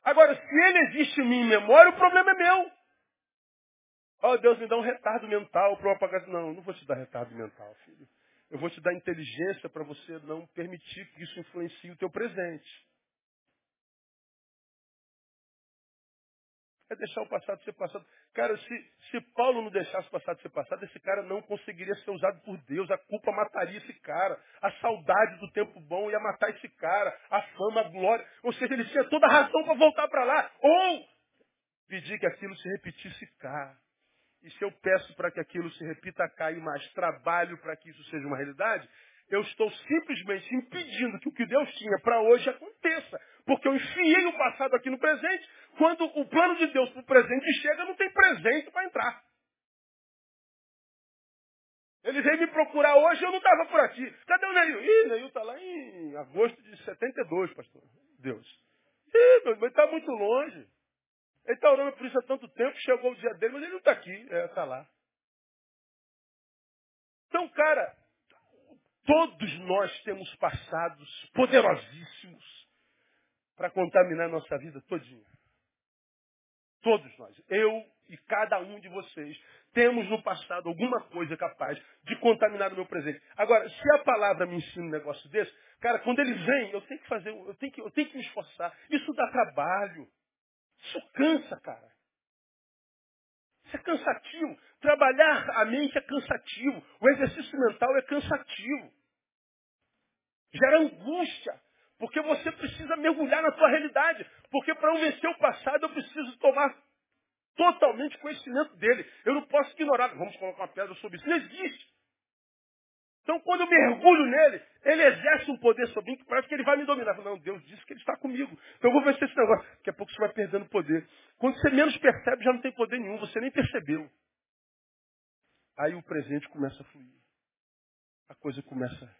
Agora, se ele existe em mim em memória, o problema é meu. Oh, Deus me dá um retardo mental para eu apagar. Não, não vou te dar retardo mental, filho. Eu vou te dar inteligência para você não permitir que isso influencie o teu presente. É deixar o passado ser passado. Cara, se, se Paulo não deixasse o passado ser passado, esse cara não conseguiria ser usado por Deus. A culpa mataria esse cara. A saudade do tempo bom ia matar esse cara. A fama, a glória. Ou seja, ele tinha toda a razão para voltar para lá. Ou pedir que aquilo se repetisse cá. E se eu peço para que aquilo se repita cá e mais trabalho para que isso seja uma realidade, eu estou simplesmente impedindo que o que Deus tinha para hoje aconteça. Porque eu enfiei o passado aqui no presente, quando o plano de Deus para o presente chega, não tem presente para entrar. Ele veio me procurar hoje, eu não estava por aqui. Cadê o Neil? Ih, Neil está lá em agosto de 72, pastor. Deus. Ih, mas está muito longe. Ele está orando por isso há tanto tempo, chegou o dia dele, mas ele não está aqui, está é, lá. Então, cara, todos nós temos passados poderosíssimos para contaminar nossa vida todinha. Todos nós. Eu e cada um de vocês temos no passado alguma coisa capaz de contaminar o meu presente. Agora, se a palavra me ensina um negócio desse, cara, quando ele vem, eu tenho que fazer, eu tenho que, eu tenho que me esforçar. Isso dá trabalho. Isso cansa, cara. Isso é cansativo. Trabalhar a mente é cansativo. O exercício mental é cansativo. Gera angústia. Porque você precisa mergulhar na sua realidade. Porque para eu vencer o passado, eu preciso tomar totalmente conhecimento dele. Eu não posso ignorar. Vamos colocar uma pedra sobre isso. Não existe. Então, quando eu mergulho nele, ele exerce um poder sobre mim que parece que ele vai me dominar. Não, Deus disse que ele está comigo. Então eu vou vencer esse negócio. Daqui a pouco você vai perdendo poder. Quando você menos percebe, já não tem poder nenhum. Você nem percebeu. Aí o presente começa a fluir. A coisa começa.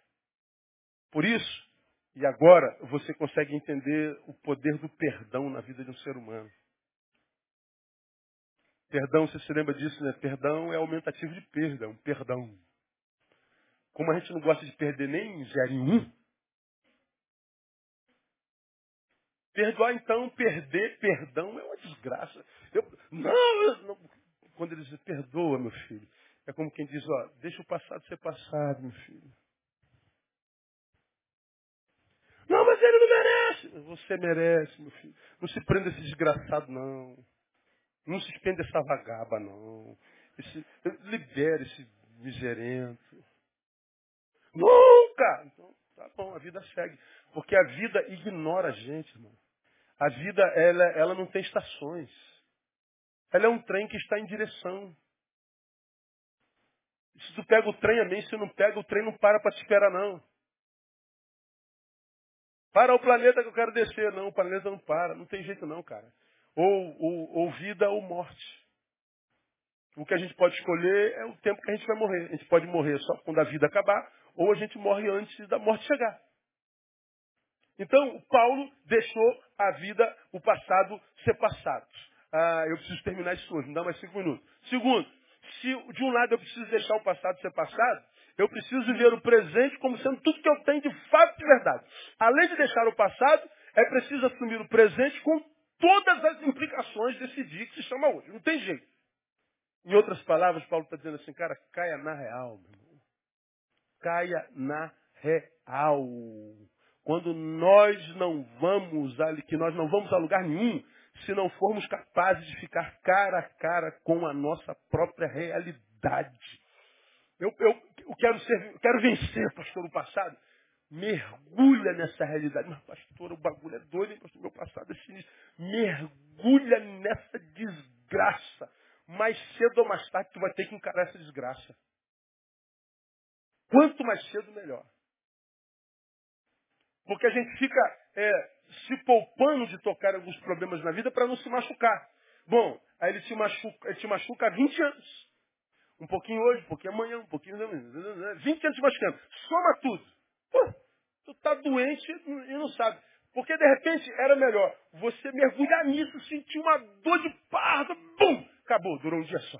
Por isso, e agora você consegue entender o poder do perdão na vida de um ser humano. Perdão, você se lembra disso, né? Perdão é aumentativo de perda, um perdão. Como a gente não gosta de perder nem um, perdoar então, perder perdão é uma desgraça. Eu, não, eu, não, quando ele diz perdoa, meu filho, é como quem diz, ó, deixa o passado ser passado, meu filho. Não, mas ele não merece. Você merece, meu filho. Não se prenda esse desgraçado, não. Não se prenda essa vagaba, não. Esse, libere esse miserento. Nunca! Então, tá bom, a vida segue. Porque a vida ignora a gente, irmão. A vida, ela, ela não tem estações. Ela é um trem que está em direção. Se tu pega o trem, amém. Se não pega, o trem não para para te esperar, não. Para o planeta que eu quero descer. Não, o planeta não para. Não tem jeito não, cara. Ou, ou, ou vida ou morte. O que a gente pode escolher é o tempo que a gente vai morrer. A gente pode morrer só quando a vida acabar, ou a gente morre antes da morte chegar. Então, Paulo deixou a vida, o passado, ser passado. Ah, eu preciso terminar isso hoje, me dá mais cinco minutos. Segundo, se de um lado eu preciso deixar o passado ser passado, eu preciso viver o presente como sendo tudo que eu tenho de fato de verdade. Além de deixar o passado, é preciso assumir o presente com todas as implicações desse dia que se chama hoje. Não tem jeito. Em outras palavras, Paulo está dizendo assim, cara, caia na real, meu irmão. Caia na real. Quando nós não vamos que nós não vamos a lugar nenhum, se não formos capazes de ficar cara a cara com a nossa própria realidade. Eu, eu, eu quero, ser, quero vencer, pastor, o passado. Mergulha nessa realidade. Mas, pastor, o bagulho é doido, hein, pastor? Meu passado é sinistro. Mergulha nessa desgraça mais cedo ou mais tarde tu vai ter que encarar essa desgraça. Quanto mais cedo, melhor. Porque a gente fica é, se poupando de tocar alguns problemas na vida para não se machucar. Bom, aí ele te machuca, ele machuca há 20 anos. Um pouquinho hoje, um pouquinho amanhã, um pouquinho. 20 anos te machucando. Soma tudo. Pô, tu tá doente e não sabe. Porque de repente era melhor você mergulhar nisso, sentir uma dor de parda, bum! Acabou, durou um dia só.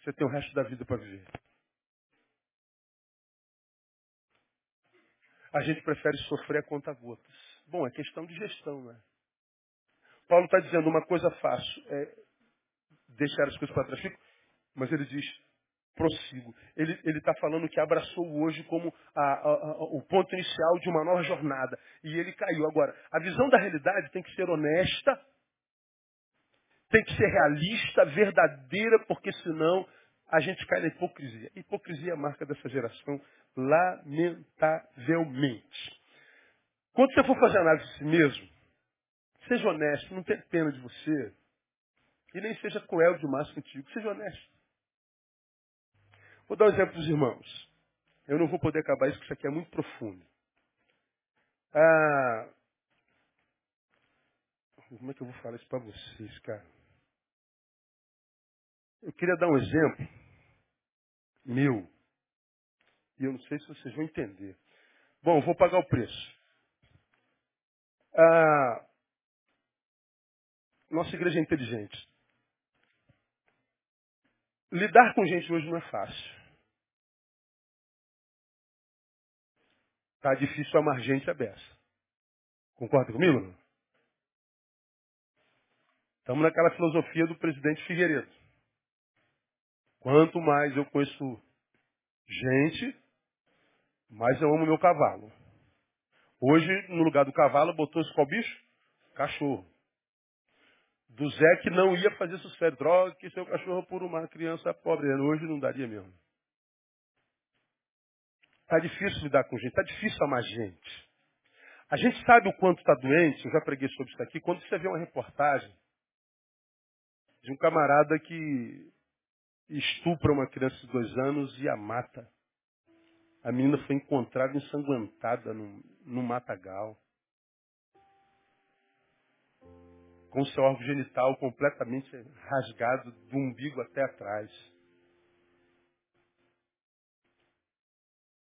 Você tem o resto da vida para viver. A gente prefere sofrer a conta gotas. Bom, é questão de gestão, né? Paulo está dizendo uma coisa fácil, é deixar as coisas para trás. Mas ele diz, prossigo. Ele está falando que abraçou hoje como a, a, a, o ponto inicial de uma nova jornada. E ele caiu. Agora, a visão da realidade tem que ser honesta Tem que ser realista, verdadeira, porque senão a gente cai na hipocrisia. Hipocrisia é a marca dessa geração, lamentavelmente. Quando você for fazer análise de si mesmo, seja honesto, não tenha pena de você. E nem seja cruel demais contigo. Seja honesto. Vou dar um exemplo para os irmãos. Eu não vou poder acabar isso, porque isso aqui é muito profundo. Ah, como é que eu vou falar isso para vocês, cara? Eu queria dar um exemplo meu. E eu não sei se vocês vão entender. Bom, vou pagar o preço. Ah, nossa igreja é inteligente. Lidar com gente hoje não é fácil. Tá difícil amar gente a beça. Concorda comigo? Estamos naquela filosofia do presidente Figueiredo. Quanto mais eu conheço gente, mais eu amo meu cavalo. Hoje, no lugar do cavalo, botou-se qual bicho? Cachorro. Do Zé que não ia fazer sucesso. Droga, que seu cachorro por uma criança pobre. Hoje não daria mesmo. Está difícil lidar com gente, está difícil amar gente. A gente sabe o quanto está doente, eu já preguei sobre isso aqui, quando você vê uma reportagem de um camarada que estupra uma criança de dois anos e a mata. A menina foi encontrada ensanguentada num, num matagal. Com seu órgão genital completamente rasgado do umbigo até atrás.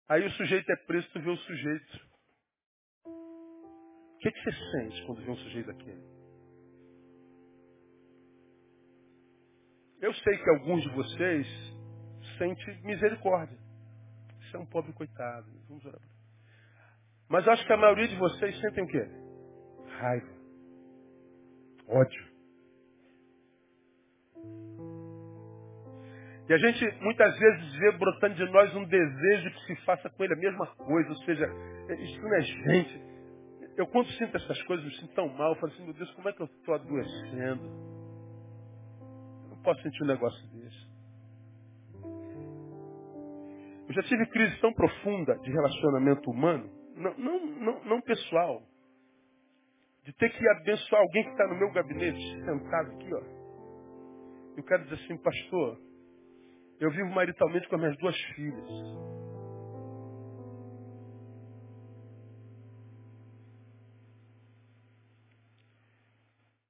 Aí o sujeito é preso, tu vê o sujeito. O que, que você sente quando vê um sujeito daquele? Eu sei que alguns de vocês sentem misericórdia. Você é um pobre coitado. Vamos orar. Mas acho que a maioria de vocês sentem o quê? Raiva. Ódio. E a gente muitas vezes vê brotando de nós um desejo que se faça com ele a mesma coisa. Ou seja, isso não é gente. Eu quando sinto essas coisas, me sinto tão mal. Eu falo assim, meu Deus, como é que eu estou adoecendo? Posso sentir um negócio desse. Eu já tive crise tão profunda de relacionamento humano, não, não, não, não pessoal, de ter que abençoar alguém que está no meu gabinete, sentado aqui, ó. Eu quero dizer assim, pastor, eu vivo maritalmente com as minhas duas filhas.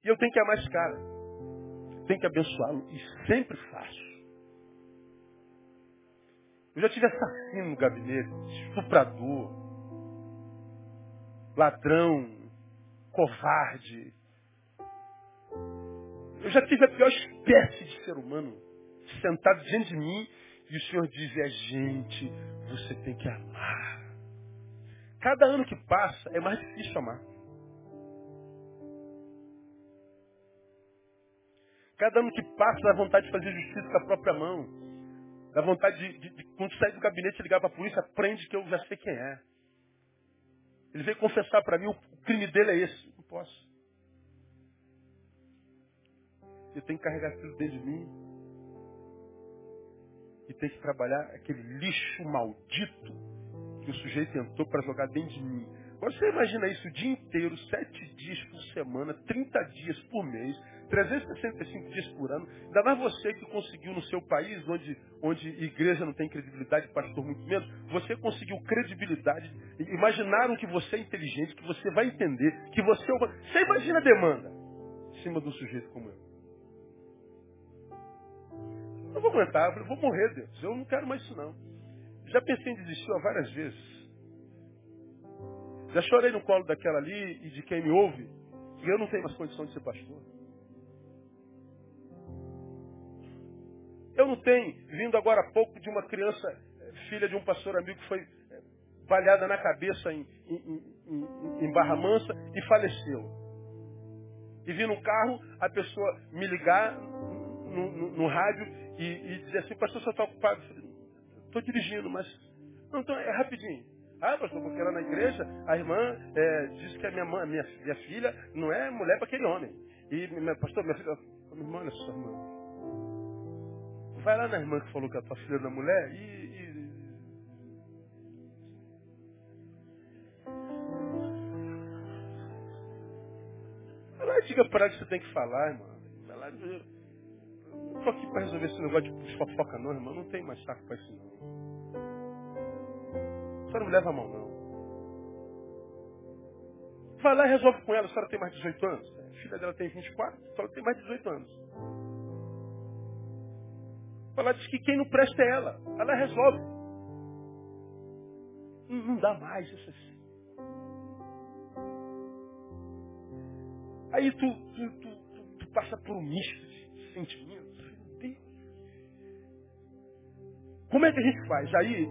E eu tenho que amar esse cara. Tenho que abençoá-lo. E sempre faço. Eu já tive assassino no gabinete, estuprador, ladrão, covarde. Eu já tive a pior espécie de ser humano sentado diante de mim e o Senhor dizia, gente, você tem que amar. Cada ano que passa é mais difícil amar. Cada ano que passa dá vontade de fazer justiça com a própria mão. Dá vontade de, de, de quando sair do gabinete, ligar para a polícia, prende que eu já sei quem é. Ele veio confessar para mim, o crime dele é esse. Não posso. Eu tenho que carregar aquilo dentro de mim. E tenho que trabalhar aquele lixo maldito que o sujeito entrou para jogar dentro de mim. Você imagina isso o dia inteiro, sete dias por semana, 30 dias por mês, 365 dias por ano. Ainda mais você que conseguiu no seu país, onde, onde igreja não tem credibilidade, pastor muito menos, você conseguiu credibilidade. Imaginaram que você é inteligente, que você vai entender, que você é. Você imagina a demanda em cima de um sujeito como eu. Eu vou aguentar, eu vou morrer, Deus. Eu não quero mais isso não. Já pensei em desistir várias vezes. Já chorei no colo daquela ali e de quem me ouve, e eu não tenho mais condição de ser pastor. Eu não tenho, vindo agora há pouco de uma criança, eh, filha de um pastor amigo que foi eh, balhada na cabeça em, em, em, em Barra Mansa e faleceu. E vi no carro a pessoa me ligar no, no, no rádio e, e, dizer assim, pastor, você está ocupado? Estou dirigindo, mas. Não, então é rapidinho. Ah, pastor, porque lá na igreja a irmã é, disse que a minha, mãe, minha, minha filha não é mulher para aquele homem. E, minha, pastor, minha filha. Minha irmã, olha só, irmã. Vai lá na irmã que falou que é a tua filha da mulher e, e... Vai lá e diga para ela que você tem que falar, irmã. Vai lá, eu não tô aqui para resolver esse negócio de fofoca não, irmão. Não tem mais saco para isso não. Só não leva a mão não. Vai lá e resolve com ela. A senhora tem mais de 18 anos? A filha dela tem 24, a senhora tem mais de 18 anos. Ela diz que quem não presta é ela. Ela resolve. Não, dá mais isso assim. Aí tu, tu, tu, tu, passa por um misto de sentimentos. Como é que a gente faz? Aí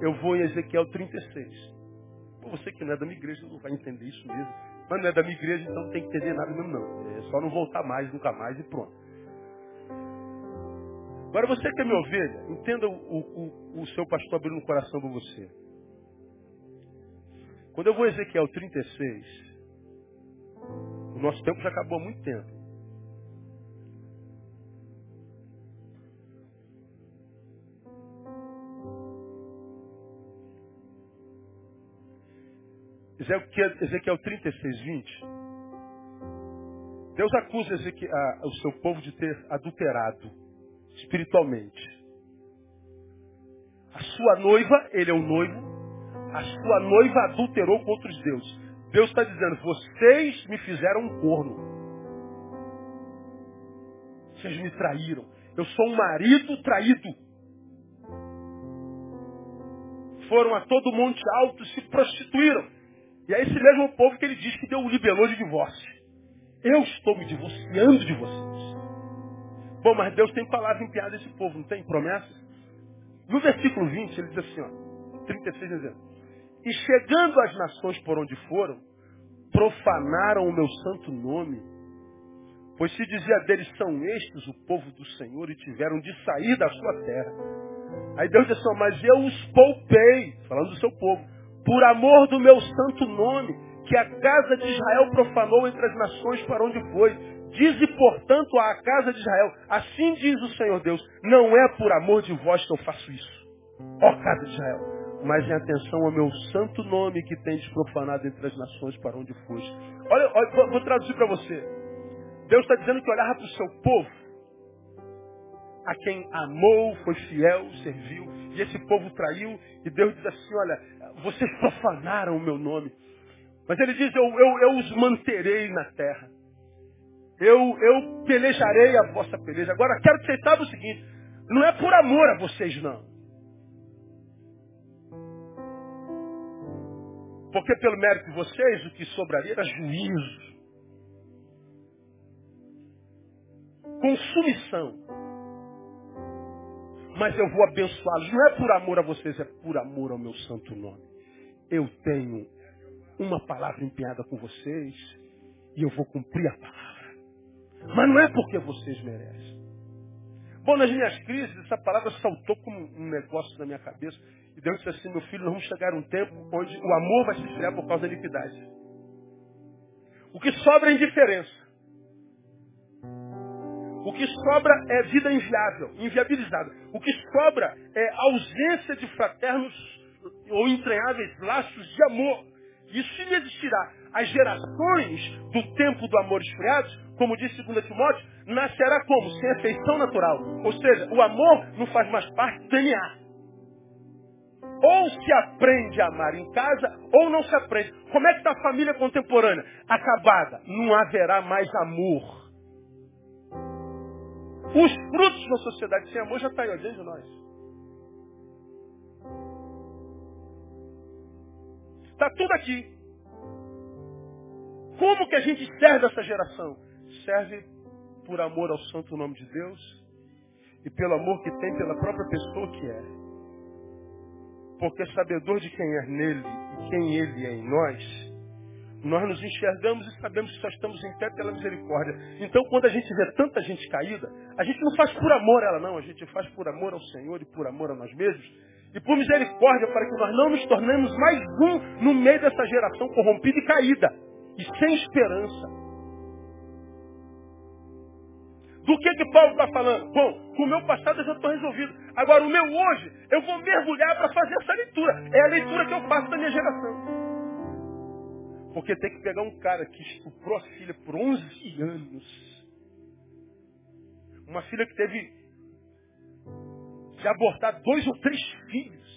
eu vou em Ezequiel 36. Você que não é da minha igreja não vai entender isso mesmo. Mas não é da minha igreja, então não tem que entender nada mesmo não. É só não voltar mais, nunca mais e pronto. Agora você que é minha ovelha, entenda o, o, o seu pastor abrindo o coração para você. Quando eu vou a Ezequiel 36, o nosso tempo já acabou há muito tempo. Ezequiel, Ezequiel 36, 20. Deus acusa Ezequiel, a, o seu povo de ter adulterado espiritualmente. A sua noiva, ele é o noivo, a sua noiva adulterou com outros deuses. Deus está dizendo, vocês me fizeram um corno. Vocês me traíram. Eu sou um marido traído foram a todo monte alto, se prostituíram. E é esse mesmo povo que ele diz que deu o libelô de divórcio. Eu estou me divorciando de vocês. Bom, mas Deus tem palavra empenhada esse povo, não tem promessa? No versículo 20, ele diz assim, ó, 36 dizendo, E chegando às nações por onde foram, profanaram o meu santo nome, pois se dizia deles, são estes o povo do Senhor, e tiveram de sair da sua terra. Aí Deus diz assim, mas eu os poupei, falando do seu povo, por amor do meu santo nome, que a casa de Israel profanou entre as nações para onde foi. Dize, portanto, à casa de Israel, assim diz o Senhor Deus, não é por amor de vós que eu faço isso, ó casa de Israel, mas em atenção ao meu santo nome que tem profanado entre as nações para onde foste. Olha, olha vou traduzir para você. Deus está dizendo que olhava para o seu povo, a quem amou, foi fiel, serviu, e esse povo traiu, e Deus diz assim, olha, vocês profanaram o meu nome. Mas ele diz, eu, eu, eu os manterei na terra. Eu, eu pelejarei a vossa peleja. Agora, quero que vocês saibam o seguinte, não é por amor a vocês, não. Porque pelo mérito de vocês, o que sobraria era juízo. Consumição mas eu vou abençoá-los. Não é por amor a vocês, é por amor ao meu santo nome. Eu tenho uma palavra empenhada com vocês e eu vou cumprir a palavra. Mas não é porque vocês merecem. Bom, nas minhas crises, essa palavra saltou como um negócio na minha cabeça. E Deus disse assim, meu filho, nós vamos chegar a um tempo onde o amor vai se esfriar por causa da iniquidade. O que sobra é indiferença. O que sobra é vida inviável, inviabilizada. O que sobra é ausência de fraternos ou entranháveis laços de amor. Isso inexistirá. As gerações do tempo do amor esfriado, como diz 2 Timóteo, nascerá como? Sem afeição natural. Ou seja, o amor não faz mais parte do DNA. Ou se aprende a amar em casa, ou não se aprende. Como é que está a família contemporânea? Acabada. Não haverá mais amor. Os frutos da sociedade sem amor já está aí dentro de nós. Está tudo aqui. Como que a gente serve essa geração? Serve por amor ao santo nome de Deus e pelo amor que tem pela própria pessoa que é. Porque sabedor de quem é nele e quem ele é em nós, nós nos enxergamos e sabemos que só estamos em pé pela misericórdia. Então, quando a gente vê tanta gente caída, a gente não faz por amor a ela, não. A gente faz por amor ao Senhor e por amor a nós mesmos. E por misericórdia, para que nós não nos tornemos mais um no meio dessa geração corrompida e caída. E sem esperança. Do que que Paulo está falando? Bom, com o meu passado eu já estou resolvido. Agora, o meu hoje, eu vou mergulhar para fazer essa leitura. É a leitura que eu faço da minha geração. Porque tem que pegar um cara que estuprou a filha por 11 anos. Uma filha que teve de abortar dois ou três filhos.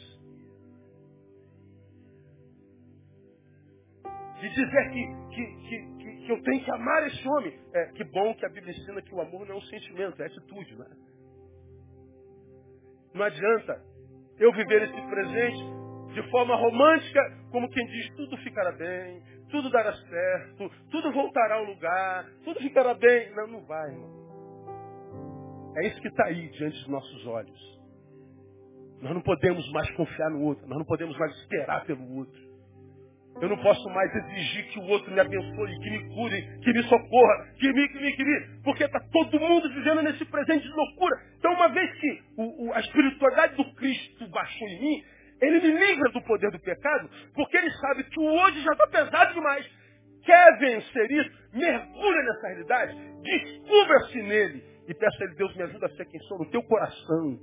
De dizer que, que, que, que, que eu tenho que amar esse homem. É, que bom que a Bíblia ensina que o amor não é um sentimento, é atitude. Né? Não adianta eu viver esse presente de forma romântica, como quem diz, tudo ficará bem, tudo dará certo, tudo voltará ao lugar, tudo ficará bem. Não, não vai, irmão. É isso que está aí diante dos nossos olhos. Nós não podemos mais confiar no outro, nós não podemos mais esperar pelo outro. Eu não posso mais exigir que o outro me abençoe, que me cure, que me socorra, que me, que me, que me. Porque está todo mundo vivendo nesse presente de loucura. Então, uma vez que o, o, a espiritualidade do Cristo baixou em mim, ele me livra do poder do pecado, porque ele sabe que o hoje já está pesado demais. Quer vencer isso? Mergulha nessa realidade, descubra-se nele e peça a ele, Deus me ajuda a ser quem sou no teu coração.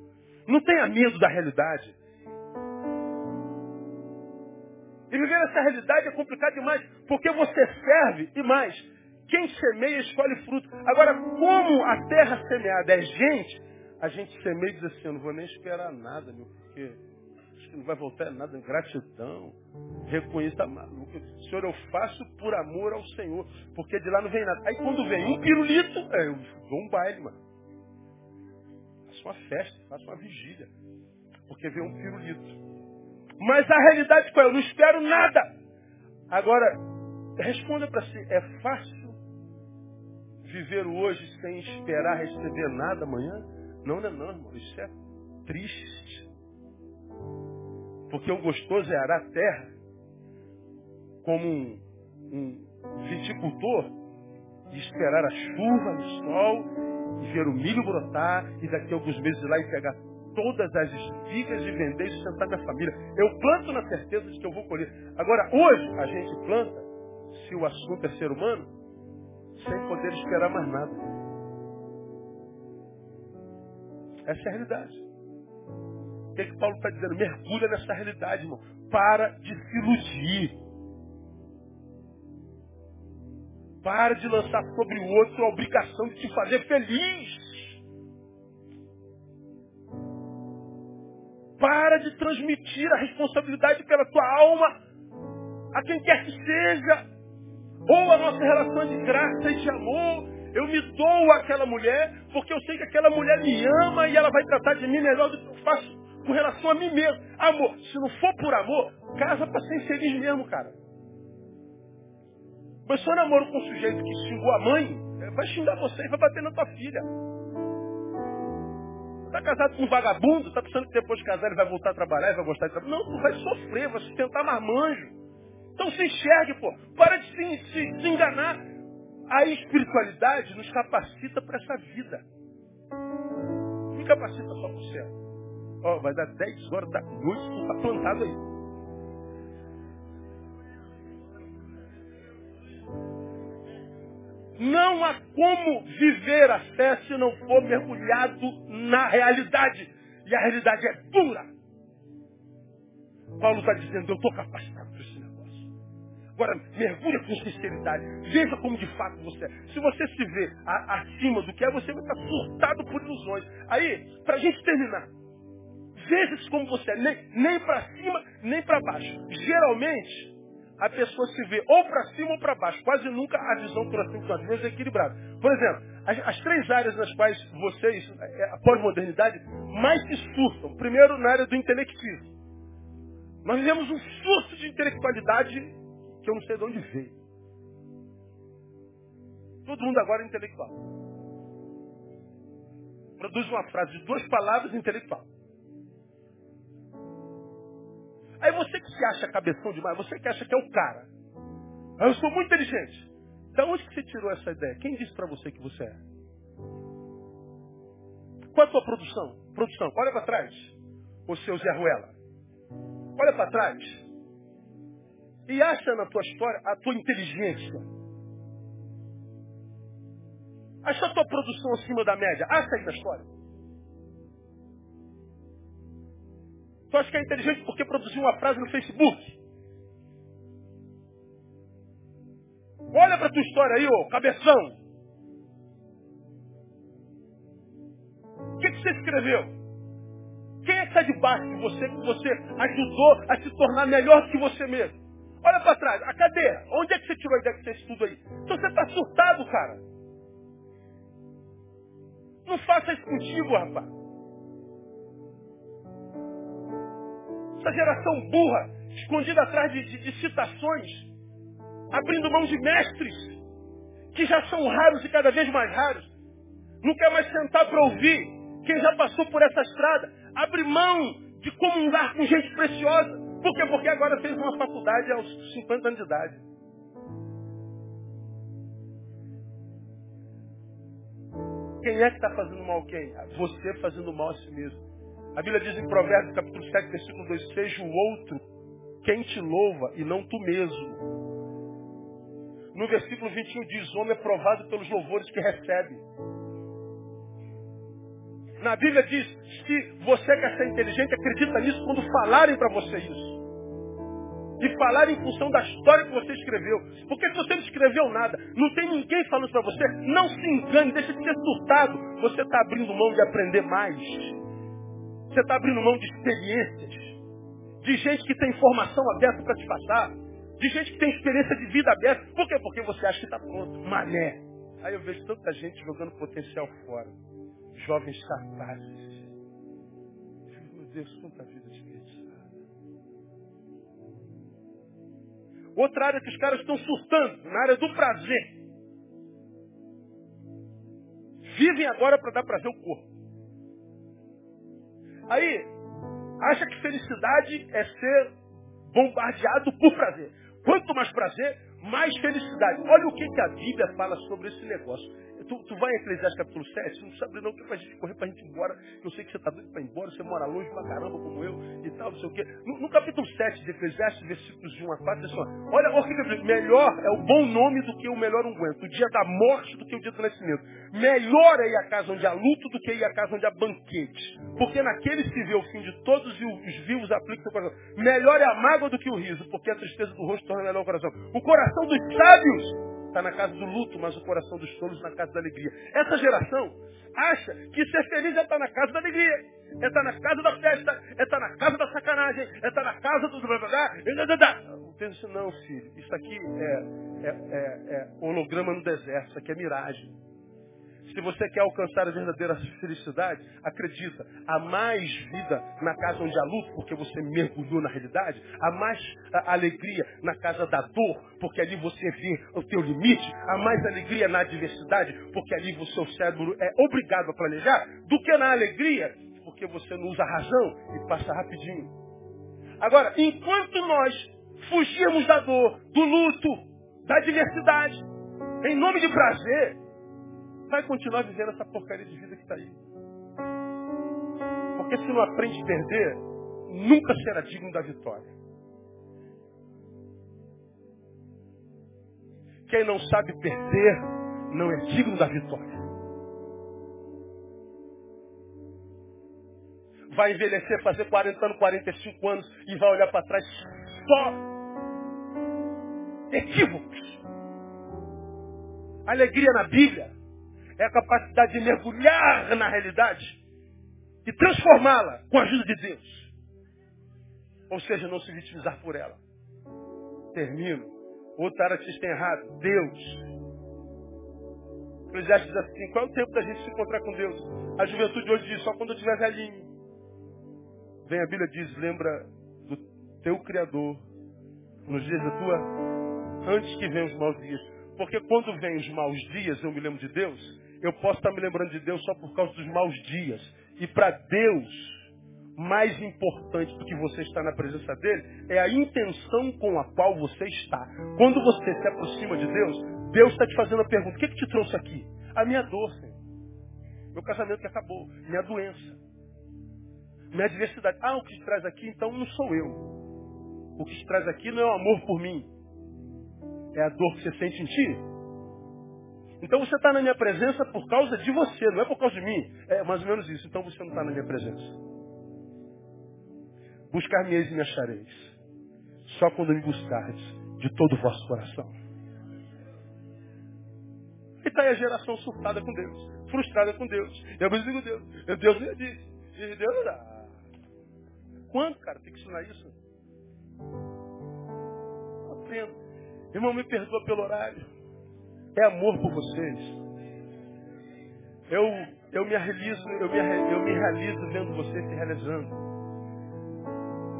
Não tenha medo da realidade. E viver essa realidade é complicado demais, porque você serve e mais. Quem semeia escolhe fruto. Agora, como a terra semeada é gente, a gente semeia e diz assim, eu não vou nem esperar nada, meu, porque que não vai voltar nada, gratidão, reconheça. Senhor, eu faço por amor ao Senhor, porque de lá não vem nada. Aí quando vem um pirulito, é, eu dou um baile, mano. Faço uma festa, faço uma vigília, porque vem um pirulito. Mas a realidade qual é? Eu não espero nada. Agora, responda para si, é fácil viver hoje sem esperar receber nada amanhã? Não, não é não, irmão. Isso é triste. Porque o gostoso é arar a terra como um, um viticultor e esperar a chuva, o sol, e ver o milho brotar, e daqui a alguns meses ir lá e pegar todas as espigas e vender e sustentar minha família. Eu planto na certeza de que eu vou colher. Agora, hoje, a gente planta, se o assunto é ser humano, sem poder esperar mais nada. Essa é a realidade. Que, é que Paulo está dizendo? Mergulha nessa realidade, irmão. Para de se iludir. Para de lançar sobre o outro a obrigação de te fazer feliz. Para de transmitir a responsabilidade pela tua alma a quem quer que seja. Ou a nossa relação de graça e de amor. Eu me dou àquela mulher porque eu sei que aquela mulher me ama e ela vai tratar de mim melhor do que eu faço com relação a mim mesmo. Amor, se não for por amor, casa para ser infeliz mesmo, cara. Mas eu namoro com um sujeito que xingou a mãe, é, vai xingar você e vai bater na tua filha. Está casado com um vagabundo, está pensando que depois de casar ele vai voltar a trabalhar e vai gostar de trabalhar. Não, tu vai sofrer, vai sustentar marmanjo. Então se enxergue, pô. Para de se, se, se enganar. A espiritualidade nos capacita para essa vida. Não capacita só para o céu. Ó, vai dar 10 horas da noite, tu está plantado aí. Não há como viver a fé se não for mergulhado na realidade. E a realidade é dura. Paulo está dizendo, eu estou capacitado para esse negócio. Agora, mergulha com sinceridade. Veja como de fato você é. Se você se vê a, acima do que é, você vai estar surtado por ilusões. Aí, para a gente terminar. Veja-se como você é. Nem, nem para cima, nem para baixo. Geralmente, a pessoa se vê ou para cima ou para baixo. Quase nunca a visão por assim que nós é equilibrada. Por exemplo, as, as, três áreas nas quais vocês, é, a pós-modernidade, mais se surtam. Primeiro, na área do intelectismo. Nós vivemos um surto de intelectualidade que eu não sei de onde veio. Todo mundo agora é intelectual. Produz uma frase de duas palavras intelectual. Aí você que se acha cabeção demais, você que acha que é o cara. Eu sou muito inteligente. Da onde que você tirou essa ideia? Quem disse para você que você é? Qual é a tua produção? Produção, olha para trás. O seu Zé Ruela. Olha para trás. E acha na tua história a tua inteligência. Acha a tua produção acima da média. Acha aí na história. Tu acha que é inteligente porque produziu uma frase no Facebook? Olha pra tua história aí, ô cabeção. O que, que você escreveu? Quem é que está debaixo de você que você ajudou a se tornar melhor do que você mesmo? Olha para trás, a cadeira. Onde é que você tirou a ideia que você estuda aí? Então você está surtado, cara. Não faça isso contigo, rapaz. Essa geração burra, escondida atrás de, de, de citações, abrindo mão de mestres, que já são raros e cada vez mais raros. Não quer mais sentar para ouvir quem já passou por essa estrada. Abre mão de comungar com gente preciosa. Por quê? Porque agora fez uma faculdade aos 50 anos de idade. Quem é que está fazendo mal quem? Você fazendo mal a si mesmo. A Bíblia diz em Provérbios, capítulo 7, versículo 2, seja o outro quem te louva e não tu mesmo. No versículo 21 diz, homem é provado pelos louvores que recebe. Na Bíblia diz, se você quer ser inteligente, acredita nisso quando falarem para você isso. E falar em função da história que você escreveu. Porque se você não escreveu nada, não tem ninguém falando para você, não se engane, deixa de ser surtado. Você está abrindo mão de aprender mais. Você está abrindo mão de experiências. De gente que tem informação aberta para te passar. De gente que tem experiência de vida aberta. Por quê? Porque você acha que está pronto. Mané. Aí eu vejo tanta gente jogando potencial fora jovens capazes. Meu Deus, quanta vida desperdiçada. Outra área que os caras estão surtando, na área do prazer. Vivem agora para dar prazer ao corpo. Aí, acha que felicidade é ser bombardeado por prazer. Quanto mais prazer, mais felicidade. Olha o que, que a Bíblia fala sobre esse negócio tu, tu vai em Eclesiastes capítulo 7, não sabe não que é pra gente correr pra gente ir embora. Eu sei que você está doido para ir embora, você mora longe pra caramba como eu e tal, não sei o quê. No, no capítulo 7 de Eclesiastes, versículos de 1 a 4, diz assim, olha, olha o que melhor é o bom nome do que o melhor unguento, o dia da morte do que o dia do nascimento. Melhor é ir à casa onde há luto do que ir à casa onde há banquete. Porque naquele se vê o fim de todos e os vivos aplicam seu coração. Melhor é a mágoa do que o riso, porque a tristeza do rosto torna melhor o coração. O coração dos sábios está na casa do luto, mas o coração dos tolos na casa da alegria. Essa geração acha que ser feliz é estar na casa da alegria, é estar na casa da festa, é estar na casa da sacanagem, é estar na casa do blá blá. Não pensa assim, filho. Isso aqui é, é, é, é holograma no deserto, isso aqui é miragem. Se você quer alcançar a verdadeira felicidade, acredita, há mais vida na casa onde há luto, porque você mergulhou na realidade, há mais alegria na casa da dor, porque ali você vê o teu limite, há mais alegria na adversidade, porque ali o seu cérebro é obrigado a planejar, do que na alegria, porque você não usa razão e passa rapidinho. Agora, enquanto nós fugirmos da dor, do luto, da adversidade, em nome de prazer, vai continuar vivendo essa porcaria de vida que está aí. Porque se não aprende a perder, nunca será digno da vitória. Quem não sabe perder, não é digno da vitória. Vai envelhecer, fazer 40 anos, 45 anos e vai olhar para trás só equívocos. Alegria na Bíblia é a capacidade de mergulhar na realidade e transformá-la com a ajuda de Deus. Ou seja, não se vitimizar por ela. Termino. Outra área que vocês têm errado. Deus. Eclesiastes diz assim, qual é o tempo da gente se encontrar com Deus? A juventude hoje diz, só quando eu estiver velhinho. Vem a Bíblia diz, lembra do teu Criador nos dias da tua, antes que venham os maus dias. Porque quando vem os maus dias, eu me lembro de Deus, eu posso estar me lembrando de Deus só por causa dos maus dias. E para Deus, mais importante do que você estar na presença dele é a intenção com a qual você está. Quando você se aproxima de Deus, Deus está te fazendo a pergunta: o que, que te trouxe aqui? A minha dor, Senhor. Meu casamento que acabou. Minha doença. Minha adversidade. Ah, o que te traz aqui então não sou eu. O que te traz aqui não é o amor por mim. É a dor que você sente em ti. Então você está na minha presença por causa de você, não é por causa de mim. É mais ou menos isso. Então você não está na minha presença. Buscar-me-eis e me achareis. Só quando me buscardes de todo o vosso coração. E está aí a geração surtada com Deus, frustrada com Deus. Eu digo Deus. Eu, Deus me disse. E Deus não dá. Quando, cara, tem que ensinar isso? Aprenda. Irmão, me perdoa pelo horário. É amor por vocês. Eu, eu me realizo, eu me, eu me realizo vendo vocês se realizando.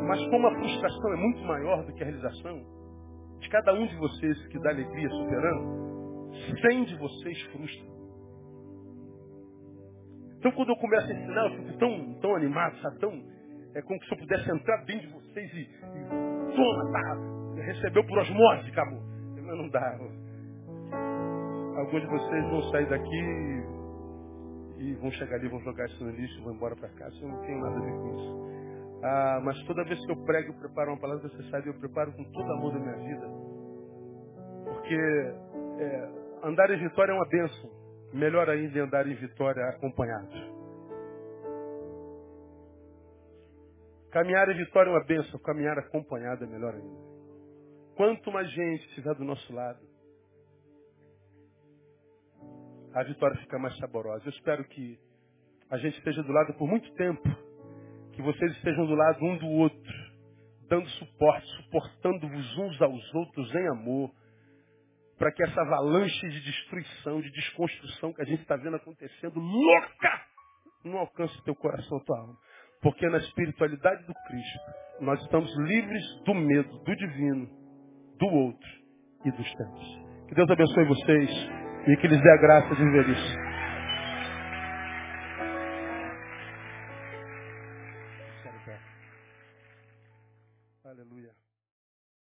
Mas como a frustração é muito maior do que a realização, de cada um de vocês que dá alegria superando, cem de vocês frustram. Então quando eu começo a ensinar, eu fico tão, tão animado, sabe? Tão, é como se eu pudesse entrar dentro de vocês e, e toma, tá? Recebeu por osmose, acabou. Não dá. Alguns de vocês vão sair daqui e vão chegar ali, vão jogar isso no lixo, vão embora para casa. Eu não tenho nada a ver com isso. Ah, mas toda vez que eu prego, eu preparo uma palavra, você sabe, eu preparo com todo amor da minha vida. Porque é, andar em vitória é uma bênção. Melhor ainda é andar em vitória acompanhado. Caminhar em vitória é uma bênção, caminhar acompanhado é melhor ainda. Quanto mais gente estiver do nosso lado, a vitória fica mais saborosa. Eu espero que a gente esteja do lado por muito tempo que vocês estejam do lado um do outro, dando suporte, suportando-vos uns aos outros em amor, para que essa avalanche de destruição, de desconstrução que a gente está vendo acontecendo, louca, não alcance teu coração, tua alma. Porque na espiritualidade do Cristo, nós estamos livres do medo, do divino, do outro e dos tempos. Que Deus abençoe vocês e que lhes dê a graça de viver isso.